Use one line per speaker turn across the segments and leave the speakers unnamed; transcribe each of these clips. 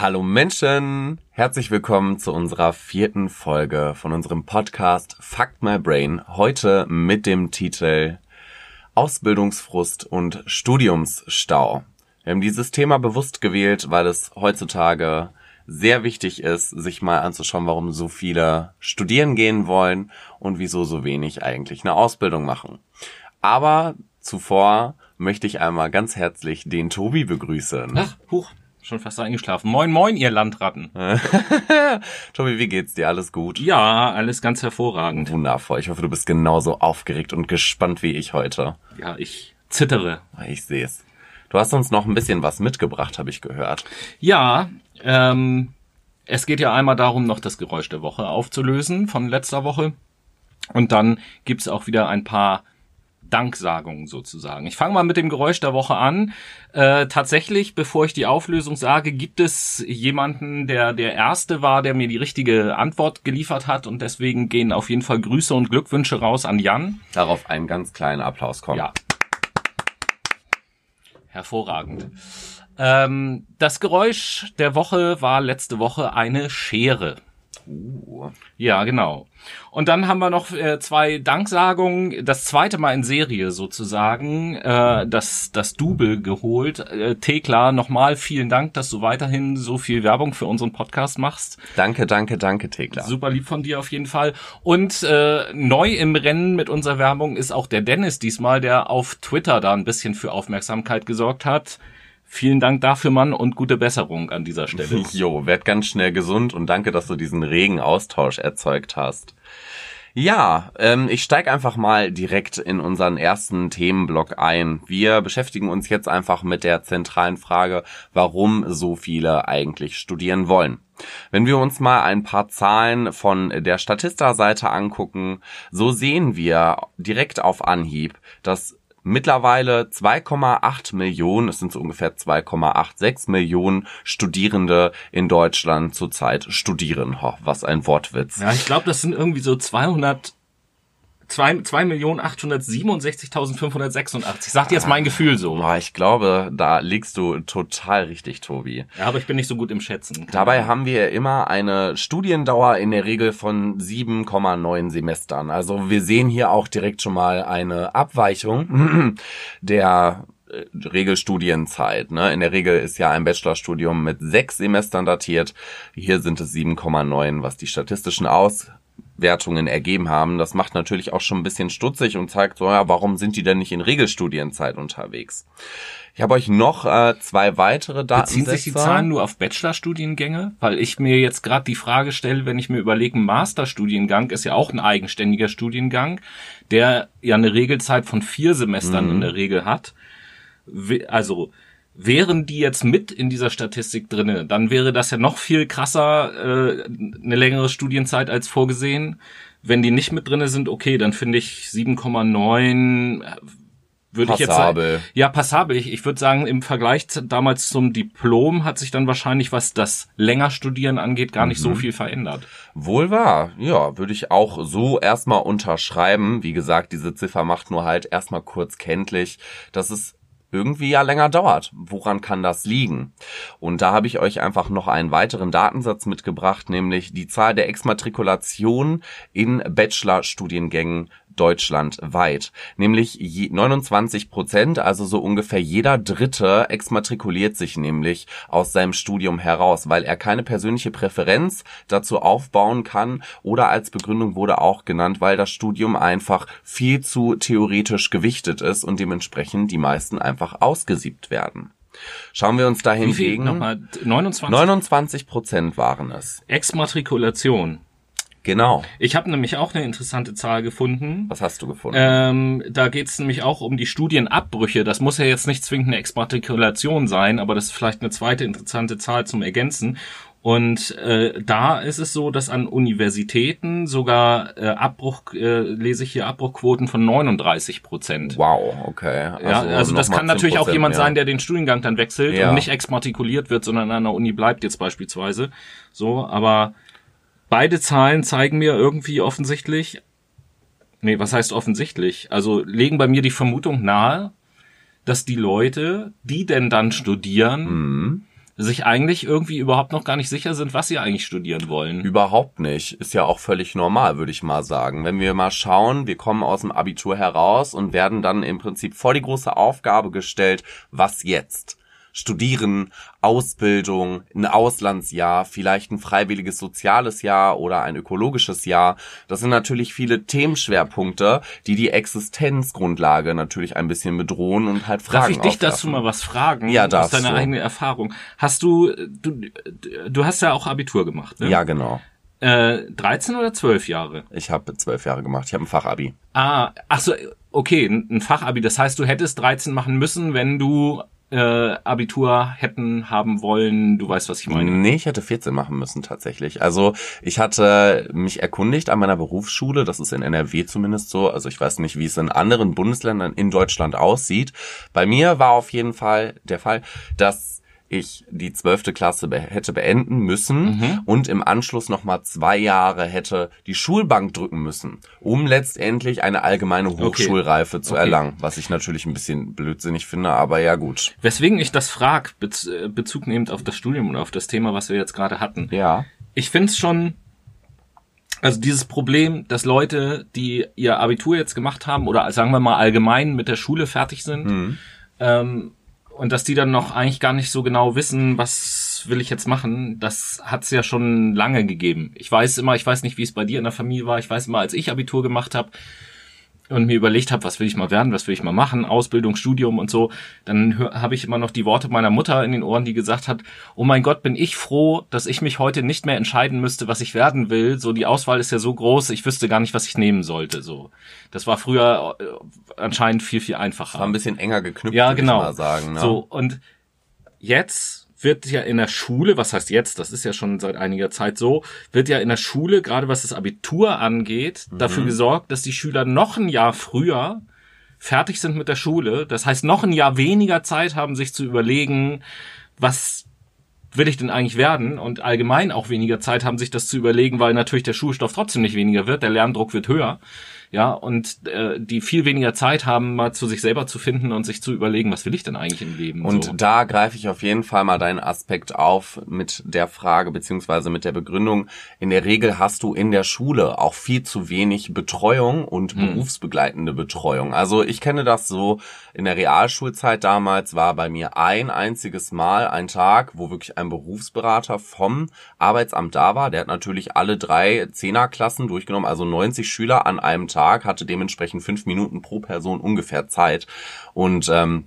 Hallo Menschen, herzlich willkommen zu unserer vierten Folge von unserem Podcast Fuck My Brain. Heute mit dem Titel Ausbildungsfrust und Studiumsstau. Wir haben dieses Thema bewusst gewählt, weil es heutzutage sehr wichtig ist, sich mal anzuschauen, warum so viele studieren gehen wollen und wieso so wenig eigentlich eine Ausbildung machen. Aber zuvor möchte ich einmal ganz herzlich den Tobi begrüßen.
Ach, huch, schon fast eingeschlafen. Moin, moin, ihr Landratten.
Tobi, wie geht's dir? Alles gut?
Ja, alles ganz hervorragend.
Wundervoll. Ich hoffe, du bist genauso aufgeregt und gespannt wie ich heute.
Ja, ich zittere.
Ich sehe es. Du hast uns noch ein bisschen was mitgebracht, habe ich gehört.
Ja, ähm, es geht ja einmal darum, noch das Geräusch der Woche aufzulösen von letzter Woche. Und dann gibt's auch wieder ein paar Danksagungen sozusagen. Ich fange mal mit dem Geräusch der Woche an. Äh, tatsächlich, bevor ich die Auflösung sage, gibt es jemanden, der der Erste war, der mir die richtige Antwort geliefert hat und deswegen gehen auf jeden Fall Grüße und Glückwünsche raus an Jan.
Darauf einen ganz kleinen Applaus kommt.
Ja. Hervorragend. Ähm, das Geräusch der Woche war letzte Woche eine Schere.
Uh.
Ja, genau. Und dann haben wir noch äh, zwei Danksagungen, das zweite Mal in Serie sozusagen, äh, das, das Double geholt. Äh, Tekla, nochmal vielen Dank, dass du weiterhin so viel Werbung für unseren Podcast machst.
Danke, danke, danke, Tekla.
Super lieb von dir auf jeden Fall. Und äh, neu im Rennen mit unserer Werbung ist auch der Dennis diesmal, der auf Twitter da ein bisschen für Aufmerksamkeit gesorgt hat. Vielen Dank dafür, Mann, und gute Besserung an dieser Stelle.
Jo, werd ganz schnell gesund und danke, dass du diesen regen Austausch erzeugt hast. Ja, ähm, ich steig einfach mal direkt in unseren ersten Themenblock ein. Wir beschäftigen uns jetzt einfach mit der zentralen Frage, warum so viele eigentlich studieren wollen. Wenn wir uns mal ein paar Zahlen von der Statista-Seite angucken, so sehen wir direkt auf Anhieb, dass mittlerweile 2,8 Millionen, es sind so ungefähr 2,86 Millionen Studierende in Deutschland zurzeit studieren. Oh, was ein Wortwitz.
Ja, ich glaube, das sind irgendwie so 200 2.867.586. Sagt jetzt mein Gefühl so.
Boah, ich glaube, da liegst du total richtig, Tobi.
Ja, aber ich bin nicht so gut im Schätzen.
Dabei haben wir immer eine Studiendauer in der Regel von 7,9 Semestern. Also wir sehen hier auch direkt schon mal eine Abweichung der äh, Regelstudienzeit. Ne? In der Regel ist ja ein Bachelorstudium mit sechs Semestern datiert. Hier sind es 7,9, was die statistischen Aus Wertungen ergeben haben. Das macht natürlich auch schon ein bisschen stutzig und zeigt so, ja, warum sind die denn nicht in Regelstudienzeit unterwegs? Ich habe euch noch äh, zwei weitere Daten.
Beziehen sich die Zahlen nur auf Bachelorstudiengänge? Weil ich mir jetzt gerade die Frage stelle, wenn ich mir überlege, ein Masterstudiengang ist ja auch ein eigenständiger Studiengang, der ja eine Regelzeit von vier Semestern mhm. in der Regel hat. Also Wären die jetzt mit in dieser Statistik drinne, dann wäre das ja noch viel krasser, äh, eine längere Studienzeit als vorgesehen. Wenn die nicht mit drinne sind, okay, dann finde ich 7,9 äh, würde ich jetzt sagen. Ja, passabel. Ich, ich würde sagen, im Vergleich damals zum Diplom hat sich dann wahrscheinlich, was das länger Studieren angeht, gar nicht mhm. so viel verändert.
Wohl wahr. Ja, würde ich auch so erstmal unterschreiben. Wie gesagt, diese Ziffer macht nur halt erstmal kurz kenntlich, dass es irgendwie ja länger dauert. Woran kann das liegen? Und da habe ich euch einfach noch einen weiteren Datensatz mitgebracht, nämlich die Zahl der Exmatrikulation in Bachelorstudiengängen deutschlandweit. Nämlich 29 Prozent, also so ungefähr jeder Dritte exmatrikuliert sich nämlich aus seinem Studium heraus, weil er keine persönliche Präferenz dazu aufbauen kann oder als Begründung wurde auch genannt, weil das Studium einfach viel zu theoretisch gewichtet ist und dementsprechend die meisten einfach ausgesiebt werden. Schauen wir uns dahin
hingegen.
29? 29 Prozent waren es.
Exmatrikulation.
Genau.
Ich habe nämlich auch eine interessante Zahl gefunden.
Was hast du gefunden?
Ähm, da geht es nämlich auch um die Studienabbrüche. Das muss ja jetzt nicht zwingend eine Exmatrikulation sein, aber das ist vielleicht eine zweite interessante Zahl zum Ergänzen. Und äh, da ist es so, dass an Universitäten sogar äh, Abbruch, äh, lese ich hier Abbruchquoten von 39 Prozent.
Wow, okay.
Also ja, also das kann natürlich auch jemand ja. sein, der den Studiengang dann wechselt ja. und nicht exmatrikuliert wird, sondern an einer Uni bleibt jetzt beispielsweise. So, aber Beide Zahlen zeigen mir irgendwie offensichtlich, nee, was heißt offensichtlich? Also legen bei mir die Vermutung nahe, dass die Leute, die denn dann studieren, mhm. sich eigentlich irgendwie überhaupt noch gar nicht sicher sind, was sie eigentlich studieren wollen.
Überhaupt nicht. Ist ja auch völlig normal, würde ich mal sagen. Wenn wir mal schauen, wir kommen aus dem Abitur heraus und werden dann im Prinzip vor die große Aufgabe gestellt, was jetzt? Studieren, Ausbildung, ein Auslandsjahr, vielleicht ein freiwilliges soziales Jahr oder ein ökologisches Jahr. Das sind natürlich viele Themenschwerpunkte, die die Existenzgrundlage natürlich ein bisschen bedrohen und halt Fragen
Darf ich dich
aufwerfen.
dazu mal was fragen?
Ja,
Aus
darfst
deiner
du.
eigenen Erfahrung. Hast du, du, du hast ja auch Abitur gemacht, ne?
Ja, genau.
Äh, 13 oder 12 Jahre?
Ich habe zwölf Jahre gemacht. Ich habe ein Fachabi.
Ah, ach so, okay, ein Fachabi. Das heißt, du hättest 13 machen müssen, wenn du äh, Abitur hätten haben wollen. Du weißt, was ich meine.
Nee, ich hätte 14 machen müssen tatsächlich. Also ich hatte mich erkundigt an meiner Berufsschule, das ist in NRW zumindest so, also ich weiß nicht, wie es in anderen Bundesländern in Deutschland aussieht. Bei mir war auf jeden Fall der Fall, dass ich die zwölfte Klasse be hätte beenden müssen
Mhm.
und im Anschluss nochmal zwei Jahre hätte die Schulbank drücken müssen, um letztendlich eine allgemeine Hochschulreife zu
Okay.
erlangen, was ich natürlich ein bisschen blödsinnig finde, aber ja gut.
Weswegen ich das frag, Bez äh, Bezug nehmend auf das Studium und auf das Thema, was wir jetzt gerade hatten.
Ja.
Ich find's schon, also dieses Problem, dass Leute, die ihr Abitur jetzt gemacht haben oder sagen wir mal allgemein mit der Schule fertig sind,
Mhm.
ähm, und dass die dann noch eigentlich gar nicht so genau wissen, was will ich jetzt machen, das hat's ja schon lange gegeben. Ich weiß immer, ich weiß nicht, wie es bei dir in der Familie war, ich weiß immer, als ich Abitur gemacht habe, und mir überlegt habe, was will ich mal werden, was will ich mal machen, Ausbildung, Studium und so, dann habe ich immer noch die Worte meiner Mutter in den Ohren, die gesagt hat, oh mein Gott, bin ich froh, dass ich mich heute nicht mehr entscheiden müsste, was ich werden will. So, die Auswahl ist ja so groß, ich wüsste gar nicht, was ich nehmen sollte. So, das war früher äh, anscheinend viel, viel einfacher.
War ein bisschen enger geknüpft,
Ja,
würde
genau.
ich mal sagen. Ne?
So, und jetzt wird ja in der Schule, was heißt jetzt, das ist ja schon seit einiger Zeit so, wird ja in der Schule, gerade was das Abitur angeht,
Mhm.
dafür gesorgt, dass die Schüler noch ein Jahr früher fertig sind mit der Schule. Das heißt, noch ein Jahr weniger Zeit haben, sich zu überlegen, was will ich denn eigentlich werden? Und allgemein auch weniger Zeit haben, sich das zu überlegen, weil natürlich der Schulstoff trotzdem nicht weniger wird, der Lerndruck wird höher. Ja, und äh, die viel weniger Zeit haben, mal zu sich selber zu finden und sich zu überlegen, was will ich denn eigentlich im Leben?
Und
so.
da greife ich auf jeden Fall mal deinen Aspekt auf mit der Frage beziehungsweise mit der Begründung. In der Regel hast du in der Schule auch viel zu wenig Betreuung und
Hm.
berufsbegleitende Betreuung. Also ich kenne das so, in der Realschulzeit damals war bei mir ein einziges Mal ein Tag, wo wirklich ein Berufsberater vom Arbeitsamt da war. Der hat natürlich alle drei Zehnerklassen durchgenommen, also 90 Schüler an einem Tag, hatte dementsprechend fünf Minuten pro Person ungefähr Zeit. Und ähm,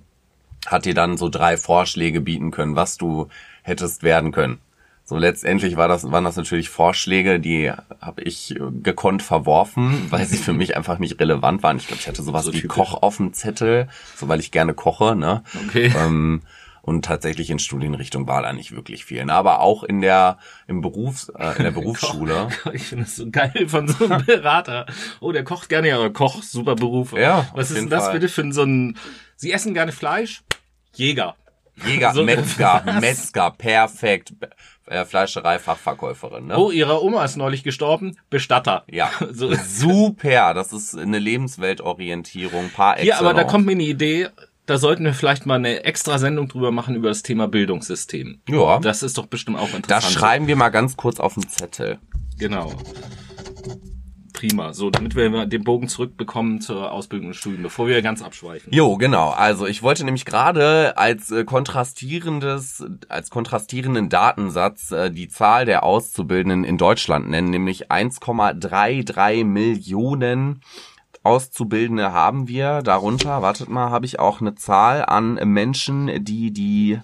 hat dir dann so drei Vorschläge bieten können, was du hättest werden können. So letztendlich war das, waren das natürlich Vorschläge, die habe ich äh, gekonnt verworfen, weil sie für mich einfach nicht relevant waren. Ich glaube, ich hatte sowas
So
wie. Koch auf dem Zettel, so weil ich gerne koche, ne?
Okay.
Ähm, und tatsächlich in Studienrichtung war da nicht wirklich viel. Ne? Aber auch in der im Berufs, äh, in der Berufsschule.
Ich finde das so geil von so einem Berater. Oh, der kocht gerne, ja, Koch, super Beruf.
Ja,
Was ist denn das
Fall.
bitte für so ein, Sie essen gerne Fleisch? Jäger.
Jäger,
So-
Metzger,
Was?
Metzger, perfekt. Äh, Fleischerei, Fachverkäuferin. Ne?
Oh, ihre Oma ist neulich gestorben? Bestatter.
Ja,
So.
super. Das ist eine Lebensweltorientierung par
Hier, aber da kommt mir eine Idee, da sollten wir vielleicht mal eine extra Sendung drüber machen über das Thema Bildungssystem.
Ja.
Das ist doch bestimmt auch
Das
interessant.
schreiben wir mal ganz kurz auf den Zettel.
Genau. Prima. So, damit wir den Bogen zurückbekommen zur Ausbildung und Studium, bevor wir ganz abschweifen.
Jo, genau. Also ich wollte nämlich gerade als äh, kontrastierendes, als kontrastierenden Datensatz äh, die Zahl der Auszubildenden in Deutschland nennen, nämlich 1,33 Millionen Auszubildende haben wir. Darunter, wartet mal, habe ich auch eine Zahl an Menschen, die die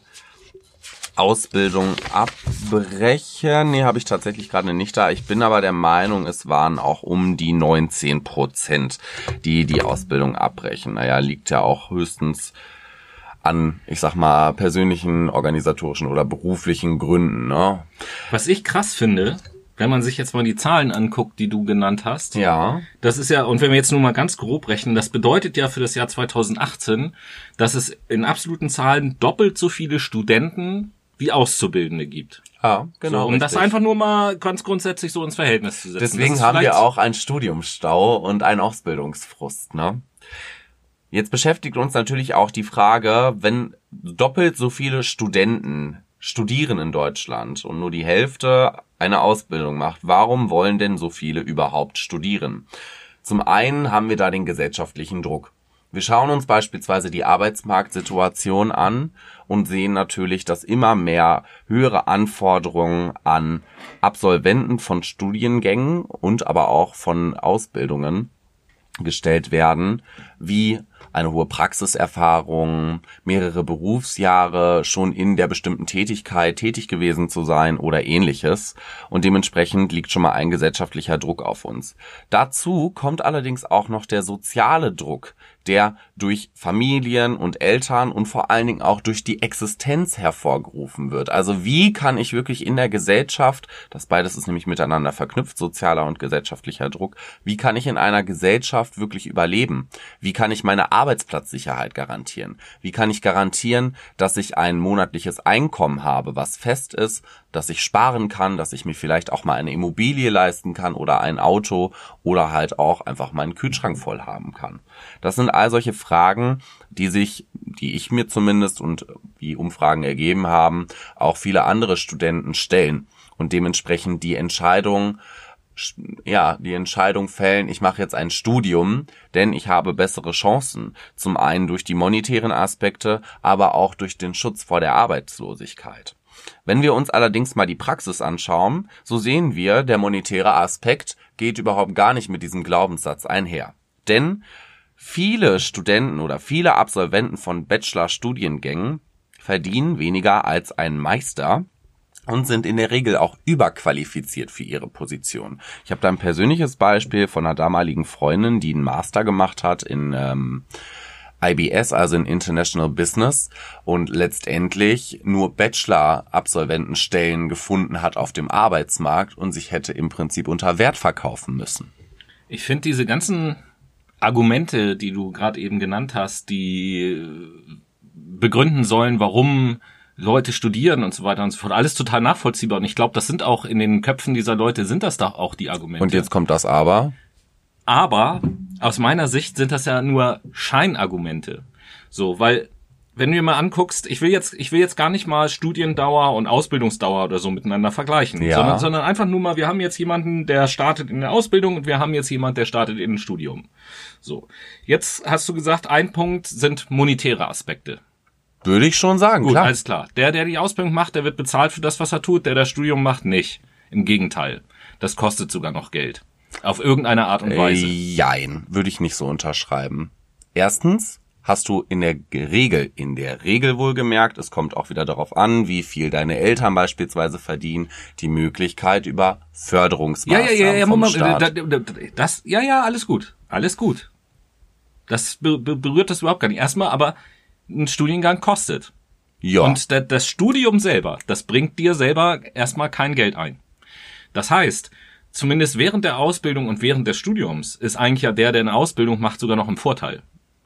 Ausbildung abbrechen. Nee, habe ich tatsächlich gerade nicht da. Ich bin aber der Meinung, es waren auch um die 19 Prozent, die die Ausbildung abbrechen. Naja, liegt ja auch höchstens an, ich sag mal, persönlichen, organisatorischen oder beruflichen Gründen. Ne?
Was ich krass finde, wenn man sich jetzt mal die Zahlen anguckt, die du genannt hast,
Ja.
das ist ja, und wenn wir jetzt nur mal ganz grob rechnen, das bedeutet ja für das Jahr 2018, dass es in absoluten Zahlen doppelt so viele Studenten wie Auszubildende gibt.
Ja, genau.
so, um das
richtig.
einfach nur mal ganz grundsätzlich so ins Verhältnis zu setzen.
Deswegen
Das
haben wir auch einen Studiumsstau und einen Ausbildungsfrust, ne? Jetzt beschäftigt uns natürlich auch die Frage, wenn doppelt so viele Studenten studieren in Deutschland und nur die Hälfte eine Ausbildung macht, warum wollen denn so viele überhaupt studieren? Zum einen haben wir da den gesellschaftlichen Druck. Wir schauen uns beispielsweise die Arbeitsmarktsituation an und sehen natürlich, dass immer mehr höhere Anforderungen an Absolventen von Studiengängen und aber auch von Ausbildungen gestellt werden, wie eine hohe Praxiserfahrung, mehrere Berufsjahre schon in der bestimmten Tätigkeit tätig gewesen zu sein oder ähnliches. Und dementsprechend liegt schon mal ein gesellschaftlicher Druck auf uns. Dazu kommt allerdings auch noch der soziale Druck, der durch Familien und Eltern und vor allen Dingen auch durch die Existenz hervorgerufen wird. Also wie kann ich wirklich in der Gesellschaft, das beides ist nämlich miteinander verknüpft, sozialer und gesellschaftlicher Druck, wie kann ich in einer Gesellschaft wirklich überleben? Wie kann ich meine Arbeitsplatzsicherheit garantieren? Wie kann ich garantieren, dass ich ein monatliches Einkommen habe, was fest ist, dass ich sparen kann, dass ich mir vielleicht auch mal eine Immobilie leisten kann oder ein Auto oder halt auch einfach meinen Kühlschrank voll haben kann. Das sind all solche Fragen, die sich, die ich mir zumindest und wie Umfragen ergeben haben, auch viele andere Studenten stellen und dementsprechend die Entscheidung ja, die Entscheidung fällen, ich mache jetzt ein Studium, denn ich habe bessere Chancen. Zum einen durch die monetären Aspekte, aber auch durch den Schutz vor der Arbeitslosigkeit. Wenn wir uns allerdings mal die Praxis anschauen, so sehen wir, der monetäre Aspekt geht überhaupt gar nicht mit diesem Glaubenssatz einher. Denn viele Studenten oder viele Absolventen von Bachelor-Studiengängen verdienen weniger als ein Meister und sind in der Regel auch überqualifiziert für ihre Position. Ich habe da ein persönliches Beispiel von einer damaligen Freundin, die einen Master gemacht hat in ähm, IBS, also in International Business, und letztendlich nur Bachelor-Absolventenstellen gefunden hat auf dem Arbeitsmarkt und sich hätte im Prinzip unter Wert verkaufen müssen.
Ich finde diese ganzen Argumente, die du gerade eben genannt hast, die begründen sollen, warum Leute studieren und so weiter und so fort. Alles total nachvollziehbar. Und ich glaube, das sind auch in den Köpfen dieser Leute sind das doch auch die Argumente.
Und jetzt kommt das Aber.
Aber aus meiner Sicht sind das ja nur Scheinargumente. So, weil wenn du dir mal anguckst, ich will jetzt, ich will jetzt gar nicht mal Studiendauer und Ausbildungsdauer oder so miteinander vergleichen, ja. sondern, sondern einfach nur mal, wir haben jetzt jemanden, der startet in der Ausbildung und wir haben jetzt jemanden, der startet in ein Studium. So. Jetzt hast du gesagt, ein Punkt sind monetäre Aspekte.
Würde ich schon sagen,
Gut, klar. alles klar. Der, der die Ausbildung macht, der wird bezahlt für das, was er tut, der das Studium macht, nicht. Im Gegenteil. Das kostet sogar noch Geld. Auf irgendeine Art und Weise.
Äh, jein, würde ich nicht so unterschreiben. Erstens hast du in der Regel, in der Regel wohlgemerkt, es kommt auch wieder darauf an, wie viel deine Eltern beispielsweise verdienen, die Möglichkeit über Förderungsmaßnahmen ja, ja, ja, ja, vom Moment, Staat.
Das, ja, ja, alles gut, alles gut. Das berührt das überhaupt gar nicht. Erstmal, aber ein Studiengang kostet. Ja. Und das Studium selber, das bringt dir selber erstmal kein Geld ein. Das heißt, zumindest während der Ausbildung und während des Studiums ist eigentlich ja der, der eine Ausbildung macht, sogar noch im Vorteil.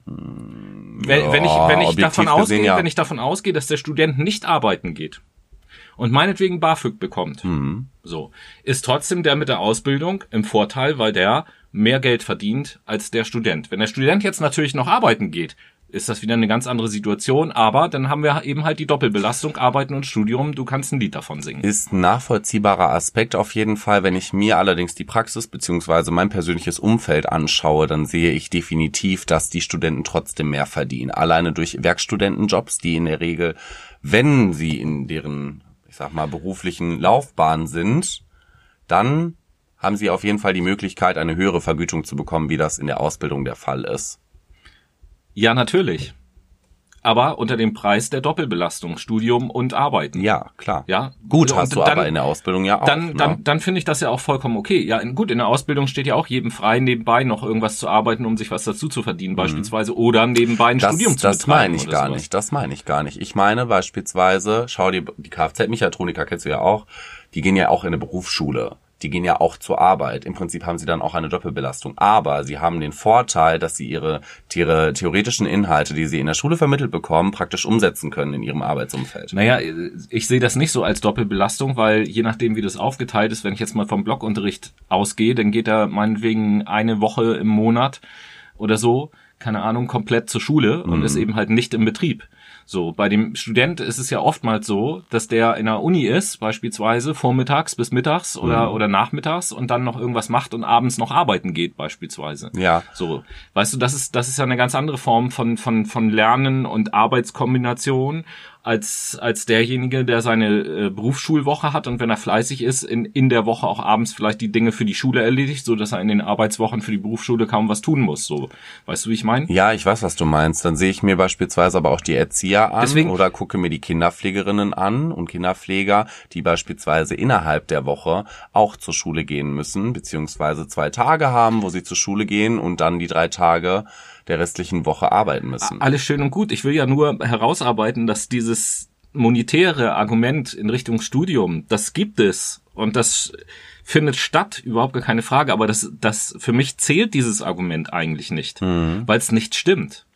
Wenn, ja, wenn ich, wenn ich davon ausgehe, ja. wenn ich davon ausgehe, dass der Student nicht arbeiten geht und meinetwegen BAföG bekommt, mhm. so, ist trotzdem der mit der Ausbildung im Vorteil, weil der mehr Geld verdient als der Student. Wenn der Student jetzt natürlich noch arbeiten geht, ist das wieder eine ganz andere Situation. Aber dann haben wir eben halt die Doppelbelastung, Arbeiten und Studium. Du kannst ein Lied davon singen.
Ist ein nachvollziehbarer Aspekt auf jeden Fall. Wenn ich mir allerdings die Praxis beziehungsweise mein persönliches Umfeld anschaue, dann sehe ich definitiv, dass die Studenten trotzdem mehr verdienen. Alleine durch Werkstudentenjobs, die in der Regel, wenn sie in deren, ich sag mal, beruflichen Laufbahn sind, dann haben sie auf jeden Fall die Möglichkeit, eine höhere Vergütung zu bekommen, wie das in der Ausbildung der Fall ist.
Ja, natürlich. Aber unter dem Preis der Doppelbelastung, Studium und Arbeiten.
Ja, klar.
Ja.
Gut, und hast du dann, aber in der Ausbildung ja auch.
Dann, ne? dann, dann finde ich das ja auch vollkommen okay. Ja, in, gut, in der Ausbildung steht ja auch jedem frei, nebenbei noch irgendwas zu arbeiten, um sich was dazu zu verdienen, mhm. beispielsweise, oder nebenbei ein
das,
Studium
zu das betreiben. Das meine ich gar sowas. nicht. Das meine ich gar nicht. Ich meine beispielsweise, schau dir die Kfz-Mechatroniker kennst du ja auch, die gehen ja auch in eine Berufsschule die gehen ja auch zur Arbeit. Im Prinzip haben sie dann auch eine Doppelbelastung. Aber sie haben den Vorteil, dass sie ihre, ihre theoretischen Inhalte, die sie in der Schule vermittelt bekommen, praktisch umsetzen können in ihrem Arbeitsumfeld.
Naja, ich sehe das nicht so als Doppelbelastung, weil je nachdem, wie das aufgeteilt ist, wenn ich jetzt mal vom Blockunterricht ausgehe, dann geht er meinetwegen eine Woche im Monat oder so, keine Ahnung, komplett zur Schule und mhm. ist eben halt nicht im Betrieb. So, bei dem Student ist es ja oftmals so, dass der in der Uni ist, beispielsweise vormittags bis mittags oder,
Mhm.
oder nachmittags und dann noch irgendwas macht und abends noch arbeiten geht, beispielsweise.
Ja.
So, weißt du, das ist, das ist ja eine ganz andere Form von, von, von Lernen und Arbeitskombination als, als derjenige, der seine äh, Berufsschulwoche hat und wenn er fleißig ist, in, in der Woche auch abends vielleicht die Dinge für die Schule erledigt, so dass er in den Arbeitswochen für die Berufsschule kaum was tun muss. So, weißt du, wie ich meine?
Ja, ich weiß, was du meinst. Dann sehe ich mir beispielsweise aber auch die Erzieher an
Deswegen-
oder gucke mir die Kinderpflegerinnen an und Kinderpfleger, die beispielsweise innerhalb der Woche auch zur Schule gehen müssen, beziehungsweise zwei Tage haben, wo sie zur Schule gehen und dann die drei Tage der restlichen Woche arbeiten müssen.
Alles schön und gut. Ich will ja nur herausarbeiten, dass dieses monetäre Argument in Richtung Studium, das gibt es und das findet statt, überhaupt gar keine Frage. Aber das, das für mich zählt dieses Argument eigentlich nicht, weil es nicht stimmt.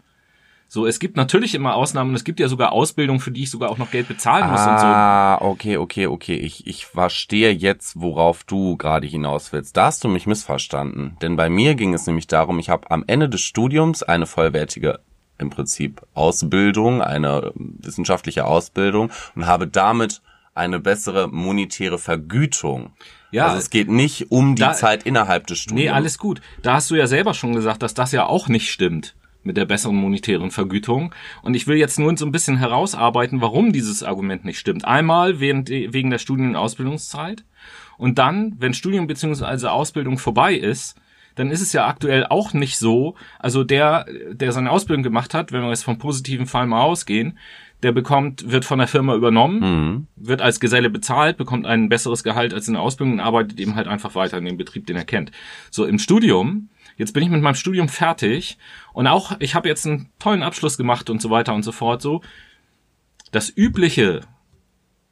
So, es gibt natürlich immer Ausnahmen. Es gibt ja sogar Ausbildung, für die ich sogar auch noch Geld bezahlen muss und so.
Ah, okay, okay, okay. Ich, ich verstehe jetzt, worauf du gerade hinaus willst. Da hast du mich missverstanden. Denn bei mir ging es nämlich darum, ich habe am Ende des Studiums eine vollwertige im Prinzip Ausbildung, eine ähm, wissenschaftliche Ausbildung und habe damit eine bessere monetäre Vergütung.
Ja,
also es geht nicht um die
da-
Zeit innerhalb des Studiums.
Nee, alles gut. Da hast du ja selber schon gesagt, dass das ja auch nicht stimmt mit der besseren monetären Vergütung. Und ich will jetzt nur so ein bisschen herausarbeiten, warum dieses Argument nicht stimmt. Einmal während, wegen der Studien- und Ausbildungszeit. Und dann, wenn Studium bzw. Ausbildung vorbei ist, dann ist es ja aktuell auch nicht so, also der, der seine Ausbildung gemacht hat, wenn wir jetzt vom positiven Fall mal ausgehen, der bekommt, wird von der Firma übernommen, wird als Geselle bezahlt, bekommt ein besseres Gehalt als in der Ausbildung und arbeitet eben halt einfach weiter in dem Betrieb, den er kennt. So im Studium, jetzt bin ich mit meinem Studium fertig und auch ich habe jetzt einen tollen Abschluss gemacht und so weiter und so fort. So das übliche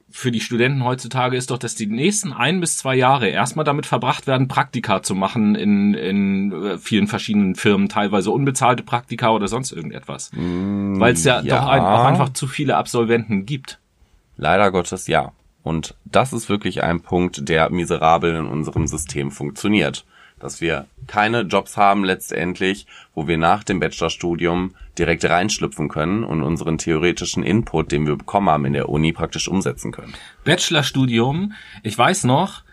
für die Studenten heutzutage ist doch, dass die nächsten ein bis zwei Jahre erstmal damit verbracht werden, Praktika zu machen in, in äh, vielen verschiedenen Firmen, teilweise unbezahlte Praktika oder sonst irgendetwas. Weil es ja,
ja.
doch ein, auch einfach zu viele Absolventen gibt.
Leider Gottes ja. Und das ist wirklich ein Punkt, der miserabel in unserem System funktioniert. Dass wir keine Jobs haben letztendlich, wo wir nach dem Bachelorstudium direkt reinschlüpfen können und unseren theoretischen Input, den wir bekommen haben in der Uni, praktisch umsetzen können.
Bachelorstudium, ich weiß noch,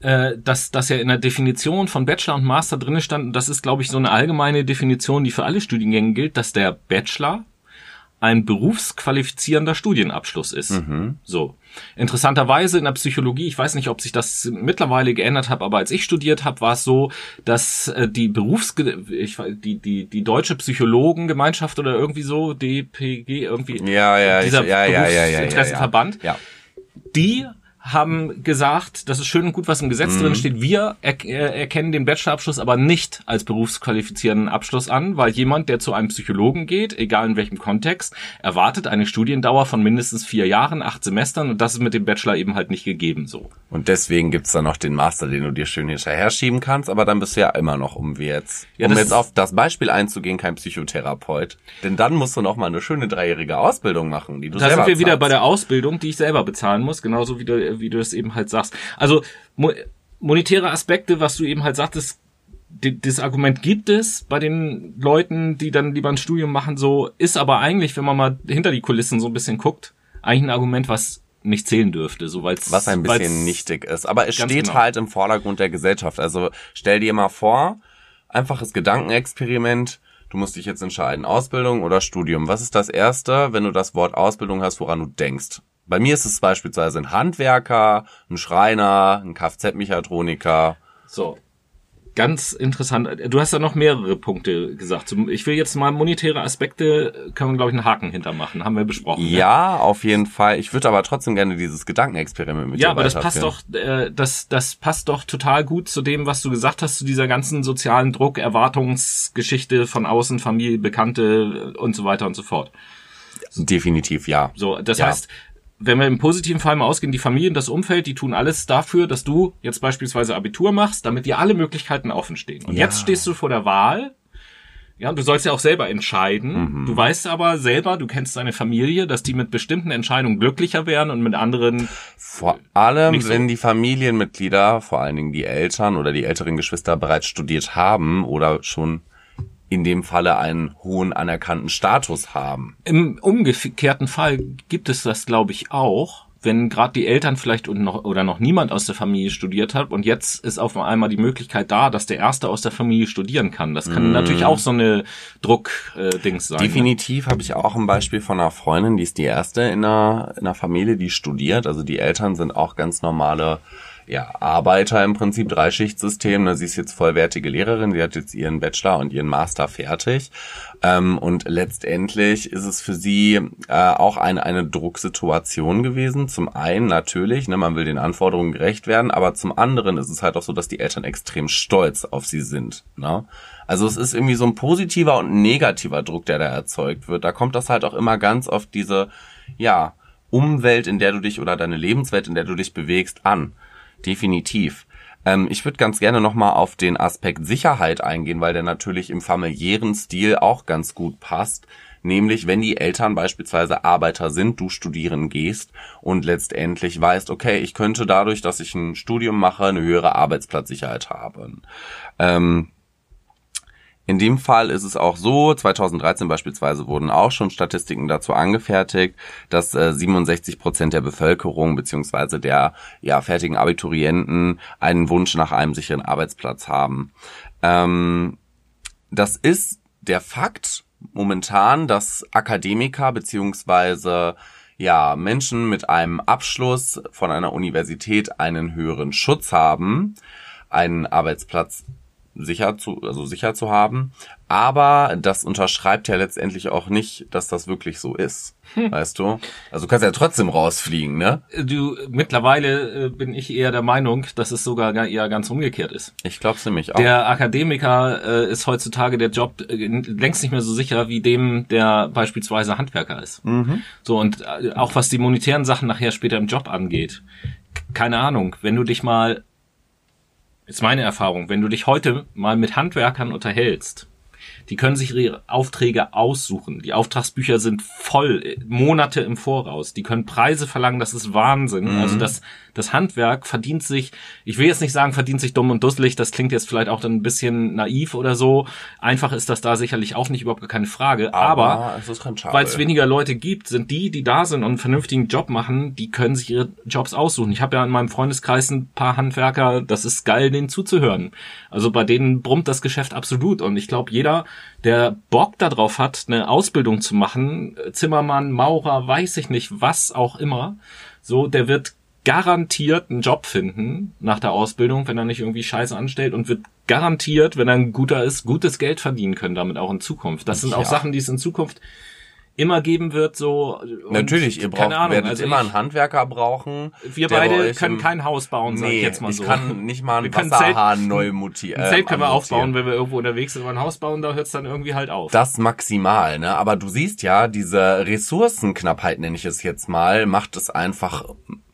äh, dass das ja in der Definition von Bachelor und Master drinne stand, und das ist, glaube ich, so eine allgemeine Definition, die für alle Studiengänge gilt, dass der Bachelor ein berufsqualifizierender Studienabschluss ist. So. Interessanterweise in der Psychologie, ich weiß nicht, ob sich das mittlerweile geändert hat, aber als ich studiert habe, war es so, dass äh, die Berufs ich, die die die deutsche Psychologengemeinschaft oder irgendwie so DPG irgendwie
Ja, ja,
dieser
ich, ja, ja, ja, ja, ja.
Berufsinteressenverband,
Ja.
die haben gesagt, das ist schön und gut, was im Gesetz
Mhm.
drin steht. Wir er äh, erkennen den Bachelorabschluss aber nicht als berufsqualifizierenden Abschluss an, weil jemand, der zu einem Psychologen geht, egal in welchem Kontext, erwartet eine Studiendauer von mindestens vier Jahren, acht Semestern und das ist mit dem Bachelor eben halt nicht gegeben so.
Und deswegen gibt's dann noch den Master, den du dir schön hinterher schieben kannst, aber dann bist du ja immer noch, um wir jetzt,
Ja,
um jetzt auf das Beispiel einzugehen, kein Psychotherapeut. Denn dann musst du noch mal eine schöne dreijährige Ausbildung machen, die du
Da
selber
sind wir wieder
zahlst.
bei der Ausbildung, die ich selber bezahlen muss, genauso wie du, wie du es eben halt sagst. Also mo monetäre Aspekte, was du eben halt sagtest, das Argument gibt es bei den Leuten, die dann lieber ein Studium machen, so ist aber eigentlich, wenn man mal hinter die Kulissen so ein bisschen guckt, eigentlich ein Argument, was nicht zählen dürfte, so weil's,
was ein bisschen nichtig ist. Aber es steht
genau.
halt im Vordergrund der Gesellschaft. Also stell dir mal vor, einfaches Gedankenexperiment. Du musst dich jetzt entscheiden, Ausbildung oder Studium. Was ist das Erste, wenn du das Wort Ausbildung hast, woran du denkst? Bei mir ist es beispielsweise ein Handwerker, ein Schreiner, ein Kfz-Mechatroniker.
So. Ganz interessant. Du hast da noch mehrere Punkte gesagt. Ich will jetzt mal monetäre Aspekte, können wir, glaube ich, einen Haken hintermachen. Haben wir besprochen. ne?
Ja, auf jeden Fall. Ich würde aber trotzdem gerne dieses Gedankenexperiment mit
Ja,
dir
aber das passt doch, äh, das, das passt doch total gut zu dem, was du gesagt hast, zu dieser ganzen sozialen Druck, Erwartungsgeschichte von außen, Familie, Bekannte und so weiter und so fort.
Definitiv ja.
So, das
Ja.
heißt, wenn wir im positiven Fall mal ausgehen, die Familien, das Umfeld, die tun alles dafür, dass du jetzt beispielsweise Abitur machst, damit dir alle Möglichkeiten offen stehen. Und
Ja.
jetzt stehst du vor der Wahl. Ja, du sollst ja auch selber entscheiden.
Mhm.
Du weißt aber selber, du kennst deine Familie, dass die mit bestimmten Entscheidungen glücklicher wären und mit anderen
Vor allem,
so.
wenn die Familienmitglieder, vor allen Dingen die Eltern oder die älteren Geschwister bereits studiert haben oder schon in dem Falle einen hohen anerkannten Status haben.
Im umgekehrten Fall gibt es das, glaube ich, auch wenn gerade die Eltern vielleicht und noch oder noch niemand aus der Familie studiert hat und jetzt ist auf einmal die Möglichkeit da, dass der erste aus der Familie studieren kann. Das kann mm. natürlich auch so eine Druck-Dings
äh, sein. Ne? Definitiv ne? habe ich auch ein Beispiel von einer Freundin, die ist die erste in einer, in einer Familie, die studiert. Also die Eltern sind auch ganz normale ja, Arbeiter im Prinzip, Dreischichtsystem. Ne? Sie ist jetzt vollwertige Lehrerin, sie hat jetzt ihren Bachelor und ihren Master fertig. Ähm, und letztendlich ist es für sie äh, auch eine, eine Drucksituation gewesen. Zum einen natürlich, ne, man will den Anforderungen gerecht werden, aber zum anderen ist es halt auch so, dass die Eltern extrem stolz auf sie sind. Ne? Also es ist irgendwie so ein positiver und negativer Druck, der da erzeugt wird. Da kommt das halt auch immer ganz auf diese, ja, Umwelt, in der du dich oder deine Lebenswelt, in der du dich bewegst, an definitiv. Ähm, ich würde ganz gerne nochmal auf den Aspekt Sicherheit eingehen, weil der natürlich im familiären Stil auch ganz gut passt. Nämlich, wenn die Eltern beispielsweise Arbeiter sind, du studieren gehst und letztendlich weißt, okay, ich könnte dadurch, dass ich ein Studium mache, eine höhere Arbeitsplatzsicherheit haben. Ähm, in dem Fall ist es auch so, 2013 beispielsweise wurden auch schon Statistiken dazu angefertigt, dass äh, 67 Prozent der Bevölkerung beziehungsweise der ja, fertigen Abiturienten einen Wunsch nach einem sicheren Arbeitsplatz haben. Ähm, das ist der Fakt momentan, dass Akademiker beziehungsweise ja, Menschen mit einem Abschluss von einer Universität einen höheren Schutz haben, einen Arbeitsplatz sicher zu, also sicher zu haben. Aber das unterschreibt ja letztendlich auch nicht, dass das wirklich so ist. Hm. Weißt du? Also du kannst ja trotzdem rausfliegen, ne?
Du, mittlerweile äh, bin ich eher der Meinung, dass es sogar eher ganz umgekehrt ist.
Ich glaub's nämlich auch.
Der Akademiker äh, ist heutzutage der Job äh, längst nicht mehr so sicher wie dem, der beispielsweise Handwerker ist. Mhm. So, und äh, auch was die monetären Sachen nachher später im Job angeht. Keine Ahnung, wenn du dich mal ist meine Erfahrung, wenn du dich heute mal mit Handwerkern unterhältst, die können sich ihre Aufträge aussuchen. Die Auftragsbücher sind voll, äh, Monate im Voraus. Die können Preise verlangen, das ist Wahnsinn. Mhm. Also das, das Handwerk verdient sich, ich will jetzt nicht sagen, verdient sich dumm und dusselig, das klingt jetzt vielleicht auch dann ein bisschen naiv oder so. Einfach ist das da sicherlich auch nicht überhaupt keine Frage. Aber, Aber weil es weniger Leute gibt, sind die, die da sind und einen vernünftigen Job machen, die können sich ihre Jobs aussuchen. Ich habe ja in meinem Freundeskreis ein paar Handwerker, das ist geil, denen zuzuhören. Also bei denen brummt das Geschäft absolut. Und ich glaube, jeder, der Bock darauf hat, eine Ausbildung zu machen, Zimmermann, Maurer, weiß ich nicht, was auch immer, so, der wird garantiert einen Job finden nach der Ausbildung, wenn er nicht irgendwie Scheiße anstellt und wird garantiert, wenn er ein guter ist, gutes Geld verdienen können damit auch in Zukunft. Das sind auch Sachen, die es in Zukunft immer geben wird, so.
Natürlich, ihr braucht, Ahnung, werdet also immer ich, einen Handwerker brauchen.
Wir beide können kein Haus bauen, sag nee, ich jetzt mal so.
ich kann nicht mal einen Wasserhahn neu mutieren.
Ein Zelt können wir aufbauen, wenn wir irgendwo unterwegs sind, aber ein Haus bauen, da hört es dann irgendwie halt auf.
Das maximal, ne? Aber du siehst ja, diese Ressourcenknappheit, nenne ich es jetzt mal, macht es einfach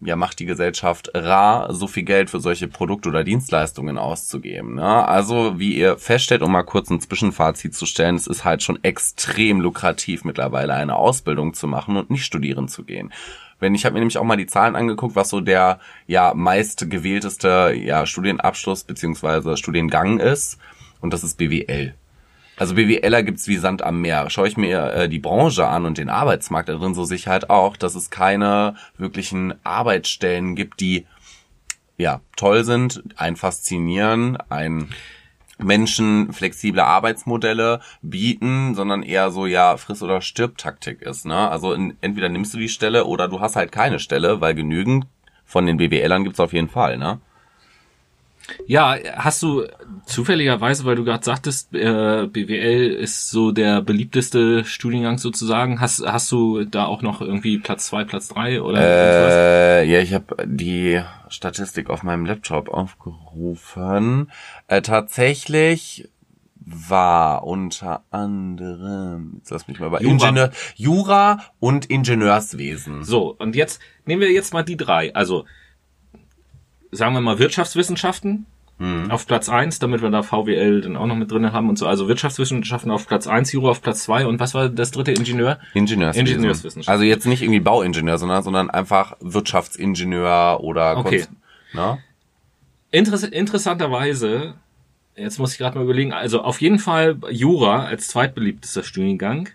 ja, macht die Gesellschaft rar, so viel Geld für solche Produkte oder Dienstleistungen auszugeben. Ne? Also, wie ihr feststellt, um mal kurz ein Zwischenfazit zu stellen, es ist halt schon extrem lukrativ mittlerweile eine Ausbildung zu machen und nicht studieren zu gehen. Wenn ich habe mir nämlich auch mal die Zahlen angeguckt, was so der ja meist gewählteste ja Studienabschluss beziehungsweise Studiengang ist, und das ist BWL. Also BWLer gibt's wie Sand am Meer. Schaue ich mir äh, die Branche an und den Arbeitsmarkt da drin, so sicher halt auch, dass es keine wirklichen Arbeitsstellen gibt, die ja toll sind, ein faszinieren, ein Menschen flexible Arbeitsmodelle bieten, sondern eher so ja friss oder stirb Taktik ist. Ne? Also in, entweder nimmst du die Stelle oder du hast halt keine Stelle, weil genügend von den BWLern gibt's auf jeden Fall. Ne?
Ja, hast du zufälligerweise, weil du gerade sagtest, äh, BWL ist so der beliebteste Studiengang sozusagen, hast, hast du da auch noch irgendwie Platz zwei, Platz drei oder
äh, Ja, ich habe die Statistik auf meinem Laptop aufgerufen. Äh, tatsächlich war unter anderem, jetzt lass mich mal bei Jura. Ingenieur, Jura und Ingenieurswesen.
So, und jetzt nehmen wir jetzt mal die drei. Also sagen wir mal, Wirtschaftswissenschaften hm. auf Platz eins, damit wir da VWL dann auch noch mit drin haben und so. Also Wirtschaftswissenschaften auf Platz eins, Jura auf Platz zwei und was war das dritte Ingenieur?
Ingenieurswesen. Ingenieurswissenschaften. Also jetzt nicht irgendwie Bauingenieur, sondern, sondern einfach Wirtschaftsingenieur oder
okay. Ne? Interess interessanterweise jetzt muss ich gerade mal überlegen, also auf jeden Fall Jura als zweitbeliebtester Studiengang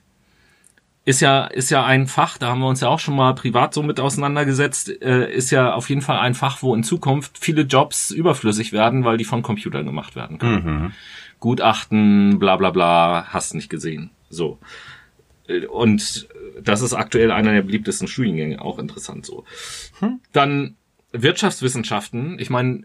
ist ja ist ja ein Fach, da haben wir uns ja auch schon mal privat so mit auseinandergesetzt, äh, ist ja auf jeden Fall ein Fach, wo in Zukunft viele Jobs überflüssig werden, weil die von Computern gemacht werden können. Mhm. Gutachten, bla bla bla, hast nicht gesehen. So. Äh, und das ist aktuell einer der beliebtesten Studiengänge, auch interessant so. Hm. Dann Wirtschaftswissenschaften, ich meine,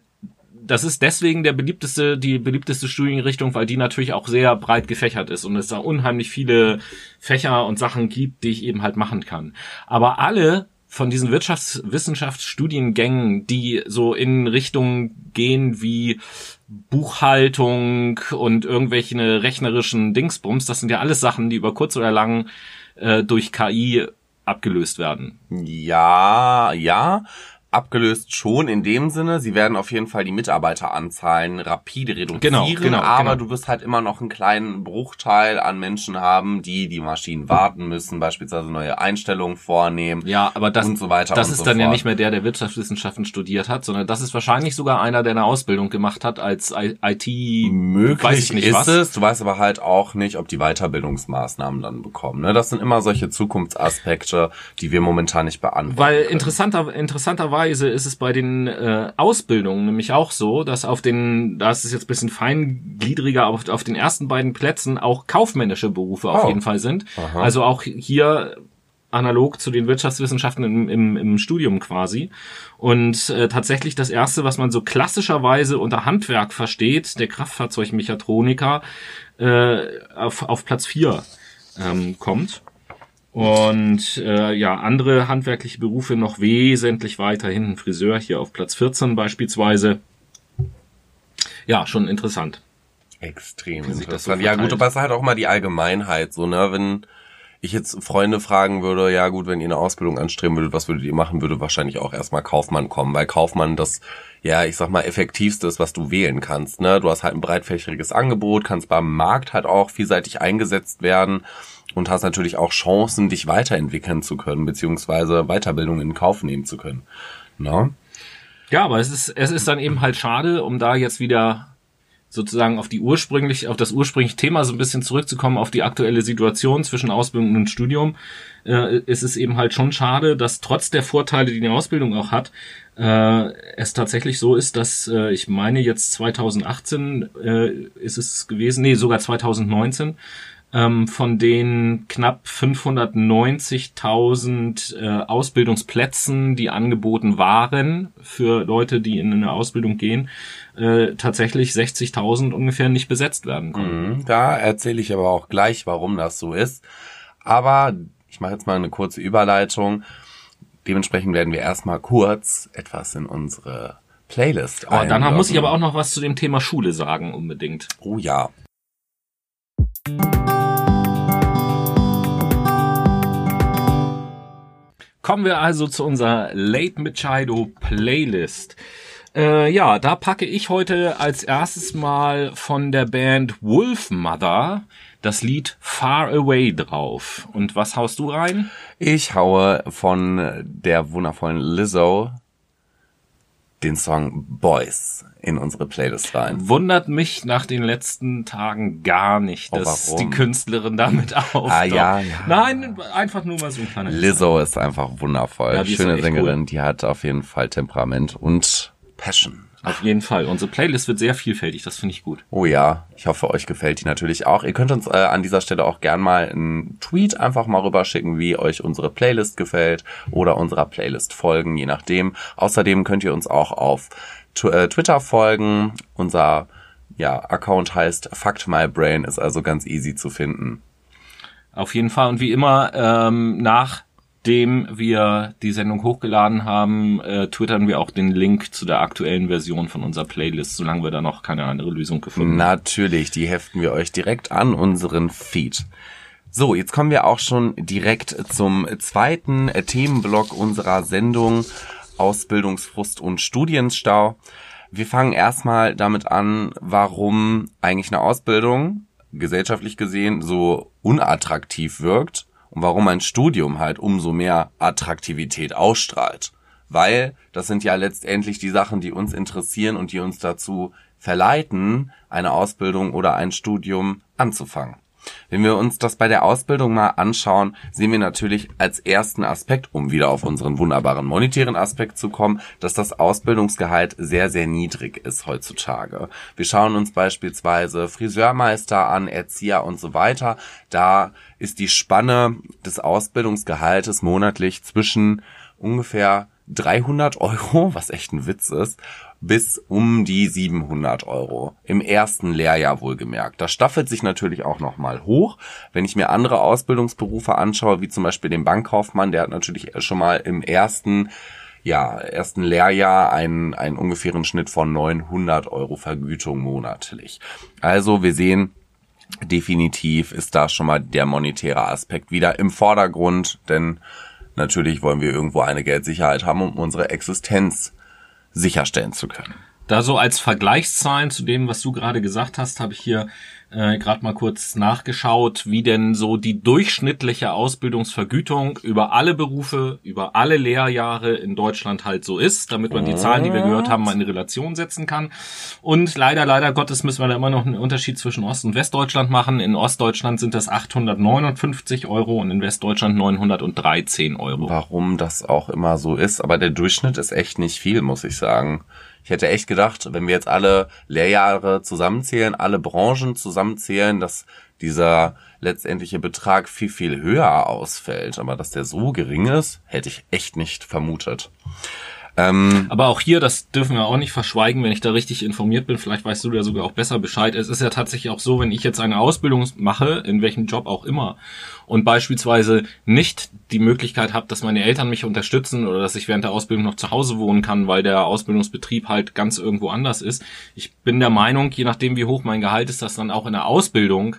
das ist deswegen der beliebteste, die beliebteste Studienrichtung, weil die natürlich auch sehr breit gefächert ist und es da unheimlich viele Fächer und Sachen gibt, die ich eben halt machen kann. Aber alle von diesen Wirtschaftswissenschaftsstudiengängen, die so in Richtungen gehen wie Buchhaltung und irgendwelche rechnerischen Dingsbums, das sind ja alles Sachen, die über kurz oder lang äh, durch KI abgelöst werden.
Ja, ja abgelöst schon in dem Sinne, sie werden auf jeden Fall die Mitarbeiteranzahlen rapide reduzieren, genau, genau, aber genau. du wirst halt immer noch einen kleinen Bruchteil an Menschen haben, die die Maschinen warten müssen, beispielsweise neue Einstellungen vornehmen
ja, aber das,
und so weiter.
Das ist
so
dann
fort.
ja nicht mehr der, der Wirtschaftswissenschaften studiert hat, sondern das ist wahrscheinlich sogar einer, der eine Ausbildung gemacht hat als IT.
Möglich weiß ich nicht ist was. es, du weißt aber halt auch nicht, ob die Weiterbildungsmaßnahmen dann bekommen. Ne? Das sind immer solche Zukunftsaspekte, die wir momentan nicht beantworten.
Weil interessanter, interessanterweise Weise ist es bei den äh, Ausbildungen nämlich auch so, dass auf den, da ist es jetzt ein bisschen feingliedriger, aber auf, auf den ersten beiden Plätzen auch kaufmännische Berufe auf oh. jeden Fall sind. Aha. Also auch hier analog zu den Wirtschaftswissenschaften im, im, im Studium quasi. Und äh, tatsächlich das Erste, was man so klassischerweise unter Handwerk versteht, der Kraftfahrzeugmechatroniker, äh, auf, auf Platz vier ähm, kommt. Und äh, ja, andere handwerkliche Berufe noch wesentlich weiter hinten. Friseur hier auf Platz 14 beispielsweise. Ja, schon interessant.
Extrem interessant. Ja gut, aber es ist halt auch mal die Allgemeinheit, so, ne, wenn ich jetzt Freunde fragen würde, ja gut, wenn ihr eine Ausbildung anstreben würdet, was würdet ihr machen, würde wahrscheinlich auch erstmal Kaufmann kommen, weil Kaufmann das, ja, ich sag mal, effektivste ist, was du wählen kannst, ne. Du hast halt ein breitfächriges Angebot, kannst beim Markt halt auch vielseitig eingesetzt werden und hast natürlich auch Chancen, dich weiterentwickeln zu können, beziehungsweise Weiterbildung in Kauf nehmen zu können. Na?
Ja, aber es ist, es ist dann eben halt schade, um da jetzt wieder sozusagen auf die ursprünglich, auf das ursprüngliche Thema so ein bisschen zurückzukommen, auf die aktuelle Situation zwischen Ausbildung und Studium, äh, ist es eben halt schon schade, dass trotz der Vorteile, die die Ausbildung auch hat, äh, es tatsächlich so ist, dass äh, ich meine jetzt 2018 äh, ist es gewesen, nee, sogar 2019, ähm, von den knapp 590.000 äh, Ausbildungsplätzen, die angeboten waren für Leute, die in eine Ausbildung gehen, äh, tatsächlich 60.000 ungefähr nicht besetzt werden konnten.
Mhm, da erzähle ich aber auch gleich, warum das so ist. Aber ich mache jetzt mal eine kurze Überleitung. Dementsprechend werden wir erstmal kurz etwas in unsere Playlist.
Oh, dann muss ich aber auch noch was zu dem Thema Schule sagen, unbedingt.
Oh ja.
Kommen wir also zu unserer Late Machado Playlist. Äh, ja, da packe ich heute als erstes mal von der Band Wolf Mother das Lied Far Away drauf. Und was haust du rein?
Ich haue von der wundervollen Lizzo den Song Boys in unsere Playlist rein.
Wundert mich nach den letzten Tagen gar nicht, oh, dass die Künstlerin damit auftaucht.
Ah, ja, ja.
Nein, einfach nur mal so ein kleiner
Lizzo ist einfach wundervoll. Ja, Schöne Sängerin, cool. die hat auf jeden Fall Temperament und Passion.
Auf jeden Fall. Unsere Playlist wird sehr vielfältig, das finde ich gut.
Oh ja, ich hoffe, euch gefällt die natürlich auch. Ihr könnt uns äh, an dieser Stelle auch gern mal einen Tweet einfach mal rüberschicken, wie euch unsere Playlist gefällt oder unserer Playlist folgen, je nachdem. Außerdem könnt ihr uns auch auf Twitter folgen. Unser ja, Account heißt Fact My Brain, ist also ganz easy zu finden.
Auf jeden Fall und wie immer ähm, nach nachdem wir die Sendung hochgeladen haben, äh, twittern wir auch den Link zu der aktuellen Version von unserer Playlist, solange wir da noch keine andere Lösung gefunden haben.
Natürlich, die heften wir euch direkt an unseren Feed. So, jetzt kommen wir auch schon direkt zum zweiten äh, Themenblock unserer Sendung Ausbildungsfrust und Studienstau. Wir fangen erstmal damit an, warum eigentlich eine Ausbildung gesellschaftlich gesehen so unattraktiv wirkt und warum ein Studium halt umso mehr Attraktivität ausstrahlt. Weil das sind ja letztendlich die Sachen, die uns interessieren und die uns dazu verleiten, eine Ausbildung oder ein Studium anzufangen. Wenn wir uns das bei der Ausbildung mal anschauen, sehen wir natürlich als ersten Aspekt, um wieder auf unseren wunderbaren monetären Aspekt zu kommen, dass das Ausbildungsgehalt sehr, sehr niedrig ist heutzutage. Wir schauen uns beispielsweise Friseurmeister an, Erzieher und so weiter. Da ist die Spanne des Ausbildungsgehaltes monatlich zwischen ungefähr 300 Euro, was echt ein Witz ist, bis um die 700 Euro. Im ersten Lehrjahr wohlgemerkt. Das staffelt sich natürlich auch nochmal hoch. Wenn ich mir andere Ausbildungsberufe anschaue, wie zum Beispiel den Bankkaufmann, der hat natürlich schon mal im ersten ja, ersten Lehrjahr einen, einen ungefähren Schnitt von 900 Euro Vergütung monatlich. Also wir sehen, definitiv ist da schon mal der monetäre Aspekt wieder im Vordergrund, denn natürlich wollen wir irgendwo eine Geldsicherheit haben, um unsere Existenz sicherstellen zu können.
Da so als Vergleichszahlen zu dem, was du gerade gesagt hast, habe ich hier äh, gerade mal kurz nachgeschaut, wie denn so die durchschnittliche Ausbildungsvergütung über alle Berufe, über alle Lehrjahre in Deutschland halt so ist, damit man die Zahlen, die wir gehört haben, mal in Relation setzen kann. Und leider, leider Gottes müssen wir da immer noch einen Unterschied zwischen Ost- und Westdeutschland machen. In Ostdeutschland sind das 859 Euro und in Westdeutschland 913 Euro.
Warum das auch immer so ist, aber der Durchschnitt ist echt nicht viel, muss ich sagen. Ich hätte echt gedacht, wenn wir jetzt alle Lehrjahre zusammenzählen, alle Branchen zusammenzählen, dass dieser letztendliche Betrag viel, viel höher ausfällt. Aber dass der so gering ist, hätte ich echt nicht vermutet.
Ähm, Aber auch hier, das dürfen wir auch nicht verschweigen, wenn ich da richtig informiert bin, vielleicht weißt du ja sogar auch besser Bescheid. Es ist ja tatsächlich auch so, wenn ich jetzt eine Ausbildung mache, in welchem Job auch immer, und beispielsweise nicht die Möglichkeit habe, dass meine Eltern mich unterstützen oder dass ich während der Ausbildung noch zu Hause wohnen kann, weil der Ausbildungsbetrieb halt ganz irgendwo anders ist. Ich bin der Meinung, je nachdem wie hoch mein Gehalt ist, dass dann auch in der Ausbildung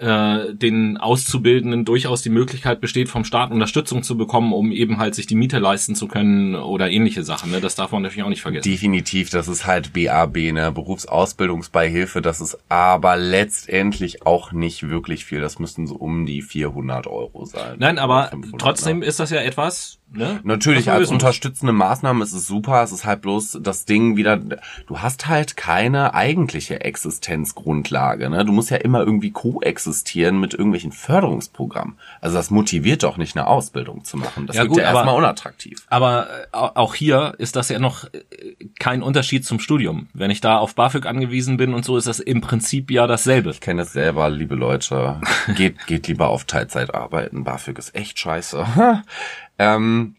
äh, den Auszubildenden durchaus die Möglichkeit besteht, vom Staat Unterstützung zu bekommen, um eben halt sich die Miete leisten zu können oder ähnliche Sachen. Ne? Das darf man natürlich auch nicht vergessen.
Definitiv, das ist halt BAB, ne? Berufsausbildungsbeihilfe, das ist aber letztendlich auch nicht wirklich viel. Das müssten so um die 400 Euro sein.
Nein, aber trotzdem ne? ist das ja etwas,
Ne? Natürlich, als unterstützende Maßnahme ist es super. Es ist halt bloß das Ding wieder, du hast halt keine eigentliche Existenzgrundlage. Ne? Du musst ja immer irgendwie koexistieren mit irgendwelchen Förderungsprogrammen. Also das motiviert doch nicht, eine Ausbildung zu machen. Das ja, wird gut, ja erstmal unattraktiv.
Aber äh, auch hier ist das ja noch äh, kein Unterschied zum Studium. Wenn ich da auf BAföG angewiesen bin und so, ist das im Prinzip ja dasselbe.
Ich kenne es selber, liebe Leute. geht, geht lieber auf Teilzeit arbeiten. BAföG ist echt scheiße. Ähm,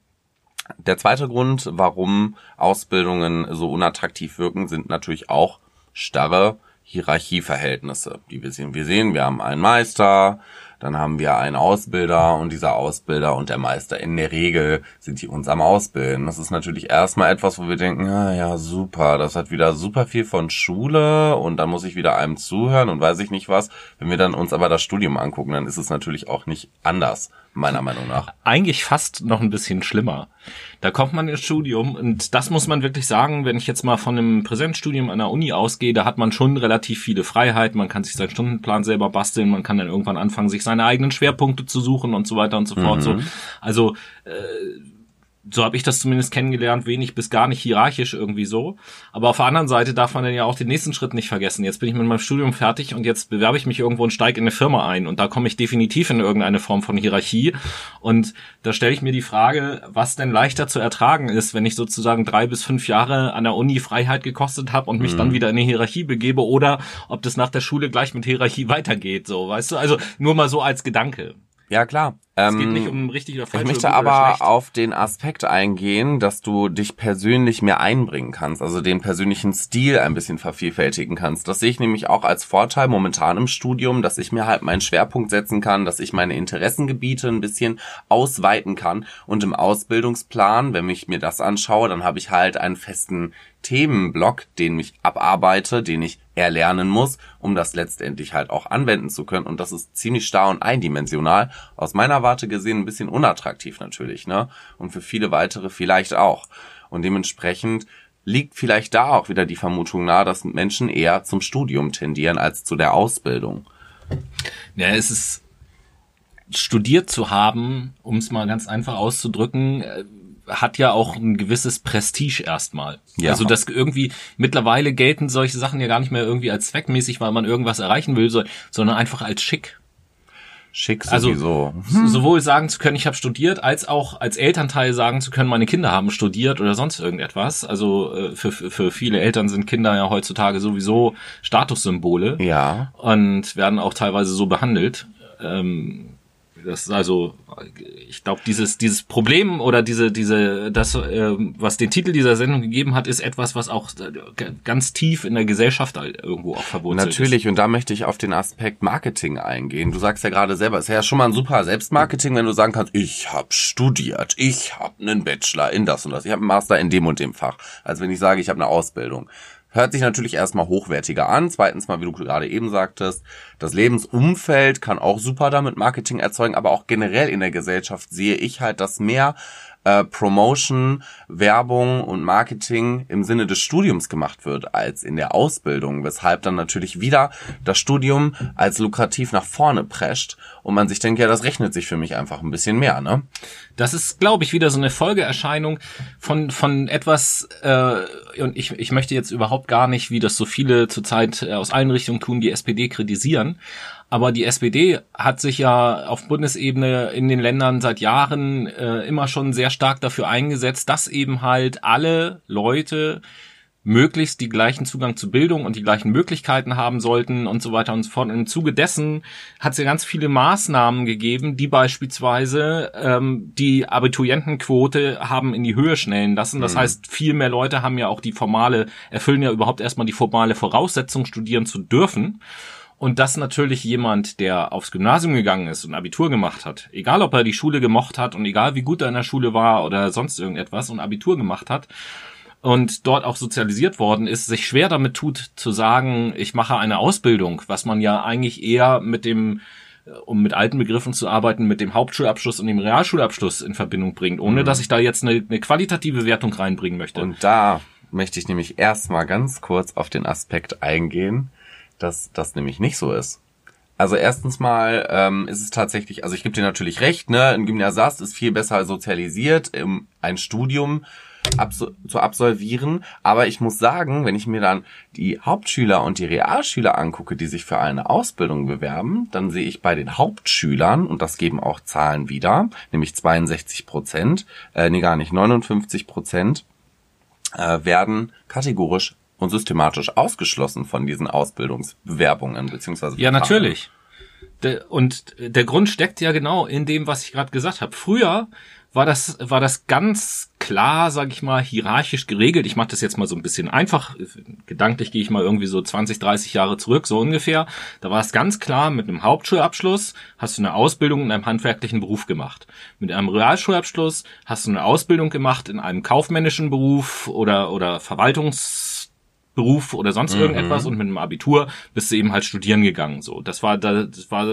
der zweite Grund, warum Ausbildungen so unattraktiv wirken, sind natürlich auch starre Hierarchieverhältnisse, die wir sehen. Wir sehen, wir haben einen Meister, dann haben wir einen Ausbilder und dieser Ausbilder und der Meister in der Regel sind die uns am Ausbilden. Das ist natürlich erstmal etwas, wo wir denken, ah ja, super, das hat wieder super viel von Schule und dann muss ich wieder einem zuhören und weiß ich nicht was. Wenn wir dann uns aber das Studium angucken, dann ist es natürlich auch nicht anders meiner Meinung nach.
Eigentlich fast noch ein bisschen schlimmer. Da kommt man ins Studium und das muss man wirklich sagen, wenn ich jetzt mal von einem Präsenzstudium an der Uni ausgehe, da hat man schon relativ viele Freiheiten, man kann sich seinen Stundenplan selber basteln, man kann dann irgendwann anfangen, sich seine eigenen Schwerpunkte zu suchen und so weiter und so fort. Mhm. So, also äh, so habe ich das zumindest kennengelernt, wenig bis gar nicht hierarchisch irgendwie so. Aber auf der anderen Seite darf man dann ja auch den nächsten Schritt nicht vergessen. Jetzt bin ich mit meinem Studium fertig und jetzt bewerbe ich mich irgendwo und steige in eine Firma ein und da komme ich definitiv in irgendeine Form von Hierarchie. Und da stelle ich mir die Frage, was denn leichter zu ertragen ist, wenn ich sozusagen drei bis fünf Jahre an der Uni Freiheit gekostet habe und mich mhm. dann wieder in eine Hierarchie begebe oder ob das nach der Schule gleich mit Hierarchie weitergeht. So, weißt du? Also nur mal so als Gedanke.
Ja, klar.
Es geht nicht ähm, um richtig oder falsch.
Ich möchte aber auf den Aspekt eingehen, dass du dich persönlich mehr einbringen kannst, also den persönlichen Stil ein bisschen vervielfältigen kannst. Das sehe ich nämlich auch als Vorteil momentan im Studium, dass ich mir halt meinen Schwerpunkt setzen kann, dass ich meine Interessengebiete ein bisschen ausweiten kann und im Ausbildungsplan, wenn ich mir das anschaue, dann habe ich halt einen festen Themenblock, den ich abarbeite, den ich erlernen muss, um das letztendlich halt auch anwenden zu können. Und das ist ziemlich starr und eindimensional. Aus meiner Warte gesehen ein bisschen unattraktiv natürlich, ne? Und für viele weitere vielleicht auch. Und dementsprechend liegt vielleicht da auch wieder die Vermutung nahe, dass Menschen eher zum Studium tendieren als zu der Ausbildung.
Ja, es ist studiert zu haben, um es mal ganz einfach auszudrücken, äh, hat ja auch ein gewisses Prestige erstmal.
Ja.
Also das irgendwie mittlerweile gelten solche Sachen ja gar nicht mehr irgendwie als zweckmäßig, weil man irgendwas erreichen will, so- sondern einfach als schick.
Schick
Also
sowieso.
sowohl sagen zu können, ich habe studiert, als auch als Elternteil sagen zu können, meine Kinder haben studiert oder sonst irgendetwas. Also äh, für, für für viele Eltern sind Kinder ja heutzutage sowieso Statussymbole
ja.
und werden auch teilweise so behandelt. Ähm, das ist also, ich glaube, dieses dieses Problem oder diese diese das, ähm, was den Titel dieser Sendung gegeben hat, ist etwas, was auch äh, ganz tief in der Gesellschaft irgendwo auch verwurzelt ist.
Natürlich, und da möchte ich auf den Aspekt Marketing eingehen. Du sagst ja gerade selber, es ist ja schon mal ein super Selbstmarketing, wenn du sagen kannst, ich habe studiert, ich habe einen Bachelor in das und das, ich habe einen Master in dem und dem Fach. Also wenn ich sage, ich habe eine Ausbildung. Hört sich natürlich erstmal hochwertiger an. Zweitens mal, wie du gerade eben sagtest, das Lebensumfeld kann auch super damit Marketing erzeugen, aber auch generell in der Gesellschaft sehe ich halt, dass mehr äh, Promotion, Werbung und Marketing im Sinne des Studiums gemacht wird als in der Ausbildung, weshalb dann natürlich wieder das Studium als lukrativ nach vorne prescht und man sich denkt, ja, das rechnet sich für mich einfach ein bisschen mehr, ne?
Das ist, glaube ich, wieder so eine Folgeerscheinung von von etwas. Äh, und ich, ich möchte jetzt überhaupt gar nicht, wie das so viele zurzeit äh, aus allen Richtungen tun, die SPD kritisieren. Aber die SPD hat sich ja auf Bundesebene in den Ländern seit Jahren äh, immer schon sehr stark dafür eingesetzt, dass eben halt alle Leute möglichst die gleichen Zugang zu Bildung und die gleichen Möglichkeiten haben sollten und so weiter und so fort. Und im Zuge dessen hat es ja ganz viele Maßnahmen gegeben, die beispielsweise ähm, die Abiturientenquote haben in die Höhe schnellen lassen. Das heißt, viel mehr Leute haben ja auch die formale, erfüllen ja überhaupt erstmal die formale Voraussetzung, studieren zu dürfen. Und dass natürlich jemand, der aufs Gymnasium gegangen ist und Abitur gemacht hat, egal ob er die Schule gemocht hat und egal wie gut er in der Schule war oder sonst irgendetwas und Abitur gemacht hat, und dort auch sozialisiert worden ist, sich schwer damit tut zu sagen, ich mache eine Ausbildung, was man ja eigentlich eher mit dem äh, um mit alten Begriffen zu arbeiten, mit dem Hauptschulabschluss und dem Realschulabschluss in Verbindung bringt, ohne dass ich da jetzt eine, eine qualitative Wertung reinbringen möchte.
Und da möchte ich nämlich erstmal ganz kurz auf den Aspekt eingehen, dass das nämlich nicht so ist. Also erstens mal ähm, ist es tatsächlich, also ich gebe dir natürlich recht, ne, ein Gymnasiast ist viel besser sozialisiert, um ein Studium abso zu absolvieren. Aber ich muss sagen, wenn ich mir dann die Hauptschüler und die Realschüler angucke, die sich für eine Ausbildung bewerben, dann sehe ich bei den Hauptschülern, und das geben auch Zahlen wieder, nämlich 62 Prozent, äh, nee gar nicht, 59 Prozent, äh, werden kategorisch und systematisch ausgeschlossen von diesen Ausbildungsbewerbungen beziehungsweise
Ja, natürlich. Der, und der Grund steckt ja genau in dem, was ich gerade gesagt habe. Früher war das war das ganz klar, sag ich mal, hierarchisch geregelt. Ich mache das jetzt mal so ein bisschen einfach. Gedanklich gehe ich mal irgendwie so 20, 30 Jahre zurück, so ungefähr. Da war es ganz klar, mit einem Hauptschulabschluss hast du eine Ausbildung in einem handwerklichen Beruf gemacht. Mit einem Realschulabschluss hast du eine Ausbildung gemacht in einem kaufmännischen Beruf oder oder Verwaltungs Beruf oder sonst irgendetwas und mit einem Abitur bist du eben halt studieren gegangen. So, das war da, das war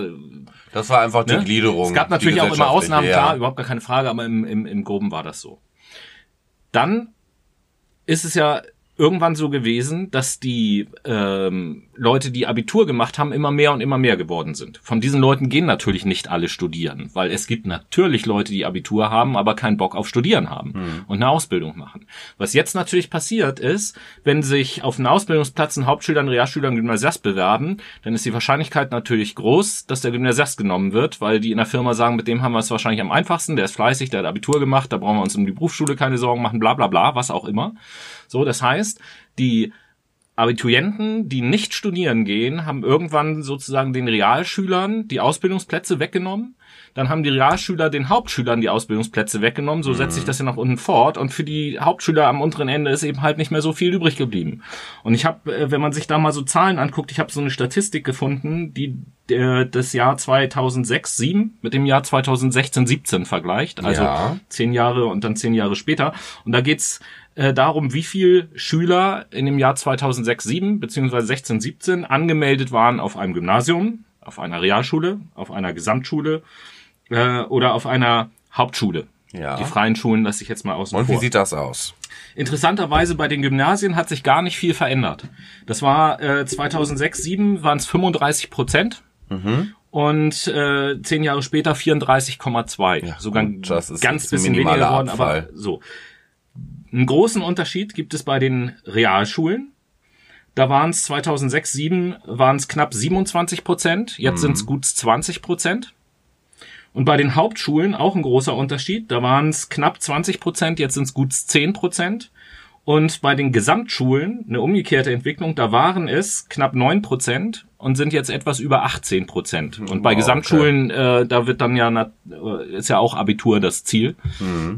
Das war einfach die
ne?
Gliederung.
Es gab natürlich
die
auch immer Ausnahmen,
gesellschaftliche,
klar,
ja.
überhaupt gar keine Frage, aber im, im, im Groben war das so. Dann ist es ja irgendwann so gewesen, dass die ähm, Leute, die Abitur gemacht haben, immer mehr und immer mehr geworden sind. Von diesen Leuten gehen natürlich nicht alle studieren, weil es gibt natürlich Leute, die Abitur haben, aber keinen Bock auf Studieren haben und eine Ausbildung machen. Was jetzt natürlich passiert ist, wenn sich auf einen Ausbildungsplatz ein Hauptschüler, ein Realschüler, ein Gymnasiast bewerben, dann ist die Wahrscheinlichkeit natürlich groß, dass der Gymnasiast genommen wird, weil die in der Firma sagen, mit dem haben wir es wahrscheinlich am einfachsten, der ist fleißig, der hat Abitur gemacht, da brauchen wir uns um die Berufsschule keine Sorgen machen, bla bla bla, was auch immer. So, das heißt, die Abiturienten, die nicht studieren gehen, haben irgendwann sozusagen den Realschülern die Ausbildungsplätze weggenommen. Dann haben die Realschüler den Hauptschülern die Ausbildungsplätze weggenommen. So setzt sich das ja nach unten fort. Und für die Hauptschüler am unteren Ende ist eben halt nicht mehr so viel übrig geblieben. Und ich habe, äh, wenn man sich da mal so Zahlen anguckt, ich habe so eine Statistik gefunden, die äh, das Jahr 2006, 7 mit dem Jahr 2016, 17 vergleicht. Also
Ja.
zehn Jahre und dann zehn Jahre später. Und da geht's äh, darum, wie viel Schüler in dem Jahr 2006, 7 beziehungsweise 16, 17 angemeldet waren auf einem Gymnasium, auf einer Realschule, auf einer Gesamtschule äh, oder auf einer Hauptschule.
Ja.
Die freien Schulen lasse ich jetzt mal außen
Und wie
vor.
sieht das aus?
Interessanterweise bei den Gymnasien hat sich gar nicht viel verändert. Das war äh, 2006, 7 waren es 35 Prozent. und äh, zehn Jahre später 34,2.
Ja,
Sogar
ist
ganz
ein
bisschen weniger geworden, aber
Abfall.
so. Einen großen Unterschied gibt es bei den Realschulen. Da waren es 2006, 7 waren es knapp 27 Prozent, jetzt sind es gut 20 Prozent. Und bei den Hauptschulen auch ein großer Unterschied. Da waren es knapp 20 Prozent, jetzt sind es gut 10 Prozent. Und bei den Gesamtschulen eine umgekehrte Entwicklung, da waren es knapp 9 Prozent und sind jetzt etwas über 18 Prozent. Und bei
Wow,
Gesamtschulen, äh, da wird dann ja, na- äh, ist ja auch Abitur das Ziel,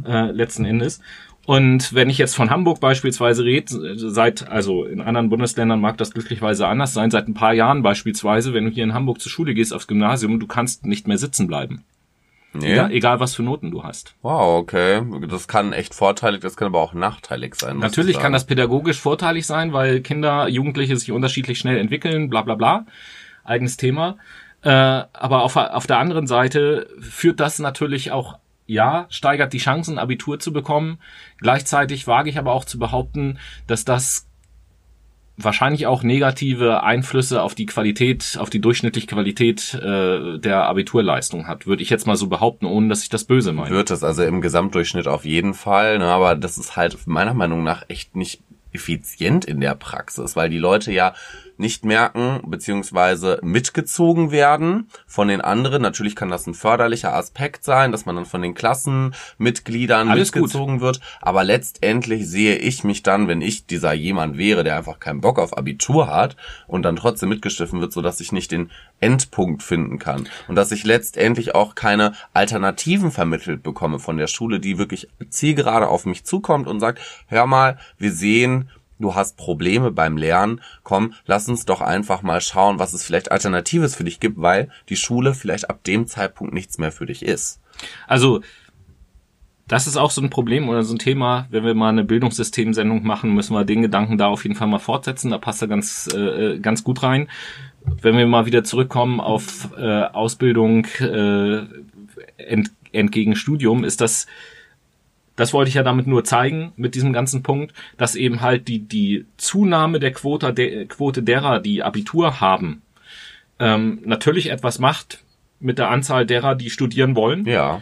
äh, letzten Endes. Und wenn ich jetzt von Hamburg beispielsweise rede, seit, also in anderen Bundesländern mag das glücklicherweise anders sein, seit ein paar Jahren beispielsweise, wenn du hier in Hamburg zur Schule gehst, aufs Gymnasium, du kannst nicht mehr sitzen bleiben.
Nee?
Egal, egal was für Noten du hast.
Wow, okay. Das kann echt vorteilig, das kann aber auch nachteilig sein.
Natürlich
ich
kann das pädagogisch vorteilig sein, weil Kinder, Jugendliche sich unterschiedlich schnell entwickeln, bla bla bla. Eigenes Thema. Äh, aber auf, auf der anderen Seite führt das natürlich auch, ja, steigert die Chancen, Abitur zu bekommen. Gleichzeitig wage ich aber auch zu behaupten, dass das wahrscheinlich auch negative Einflüsse auf die Qualität, auf die durchschnittliche Qualität äh, der Abiturleistung hat, würde ich jetzt mal so behaupten, ohne dass ich das böse meine.
Wird es also im Gesamtdurchschnitt auf jeden Fall, ne, aber das ist halt meiner Meinung nach echt nicht effizient in der Praxis, weil die Leute ja nicht merken beziehungsweise mitgezogen werden von den anderen. Natürlich kann das ein förderlicher Aspekt sein, dass man dann von den Klassenmitgliedern
Alles gut.
mitgezogen wird, aber letztendlich sehe ich mich dann, wenn ich dieser jemand wäre, der einfach keinen Bock auf Abitur hat und dann trotzdem mitgeschliffen wird, so dass ich nicht den Endpunkt finden kann und dass ich letztendlich auch keine Alternativen vermittelt bekomme von der Schule, die wirklich zielgerade auf mich zukommt und sagt, hör mal, wir sehen, du hast Probleme beim Lernen, komm, lass uns doch einfach mal schauen, was es vielleicht Alternatives für dich gibt, weil die Schule vielleicht ab dem Zeitpunkt nichts mehr für dich ist.
Also, das ist auch so ein Problem oder so ein Thema, wenn wir mal eine Bildungssystemsendung machen, müssen wir den Gedanken da auf jeden Fall mal fortsetzen. Da passt er ganz, äh, ganz gut rein. Wenn wir mal wieder zurückkommen auf äh, Ausbildung äh, ent, entgegen Studium, ist das, das wollte ich ja damit nur zeigen, mit diesem ganzen Punkt, dass eben halt die, die Zunahme der Quote, der Quote derer, die Abitur haben, ähm, natürlich etwas macht mit der Anzahl derer, die studieren wollen.
Ja.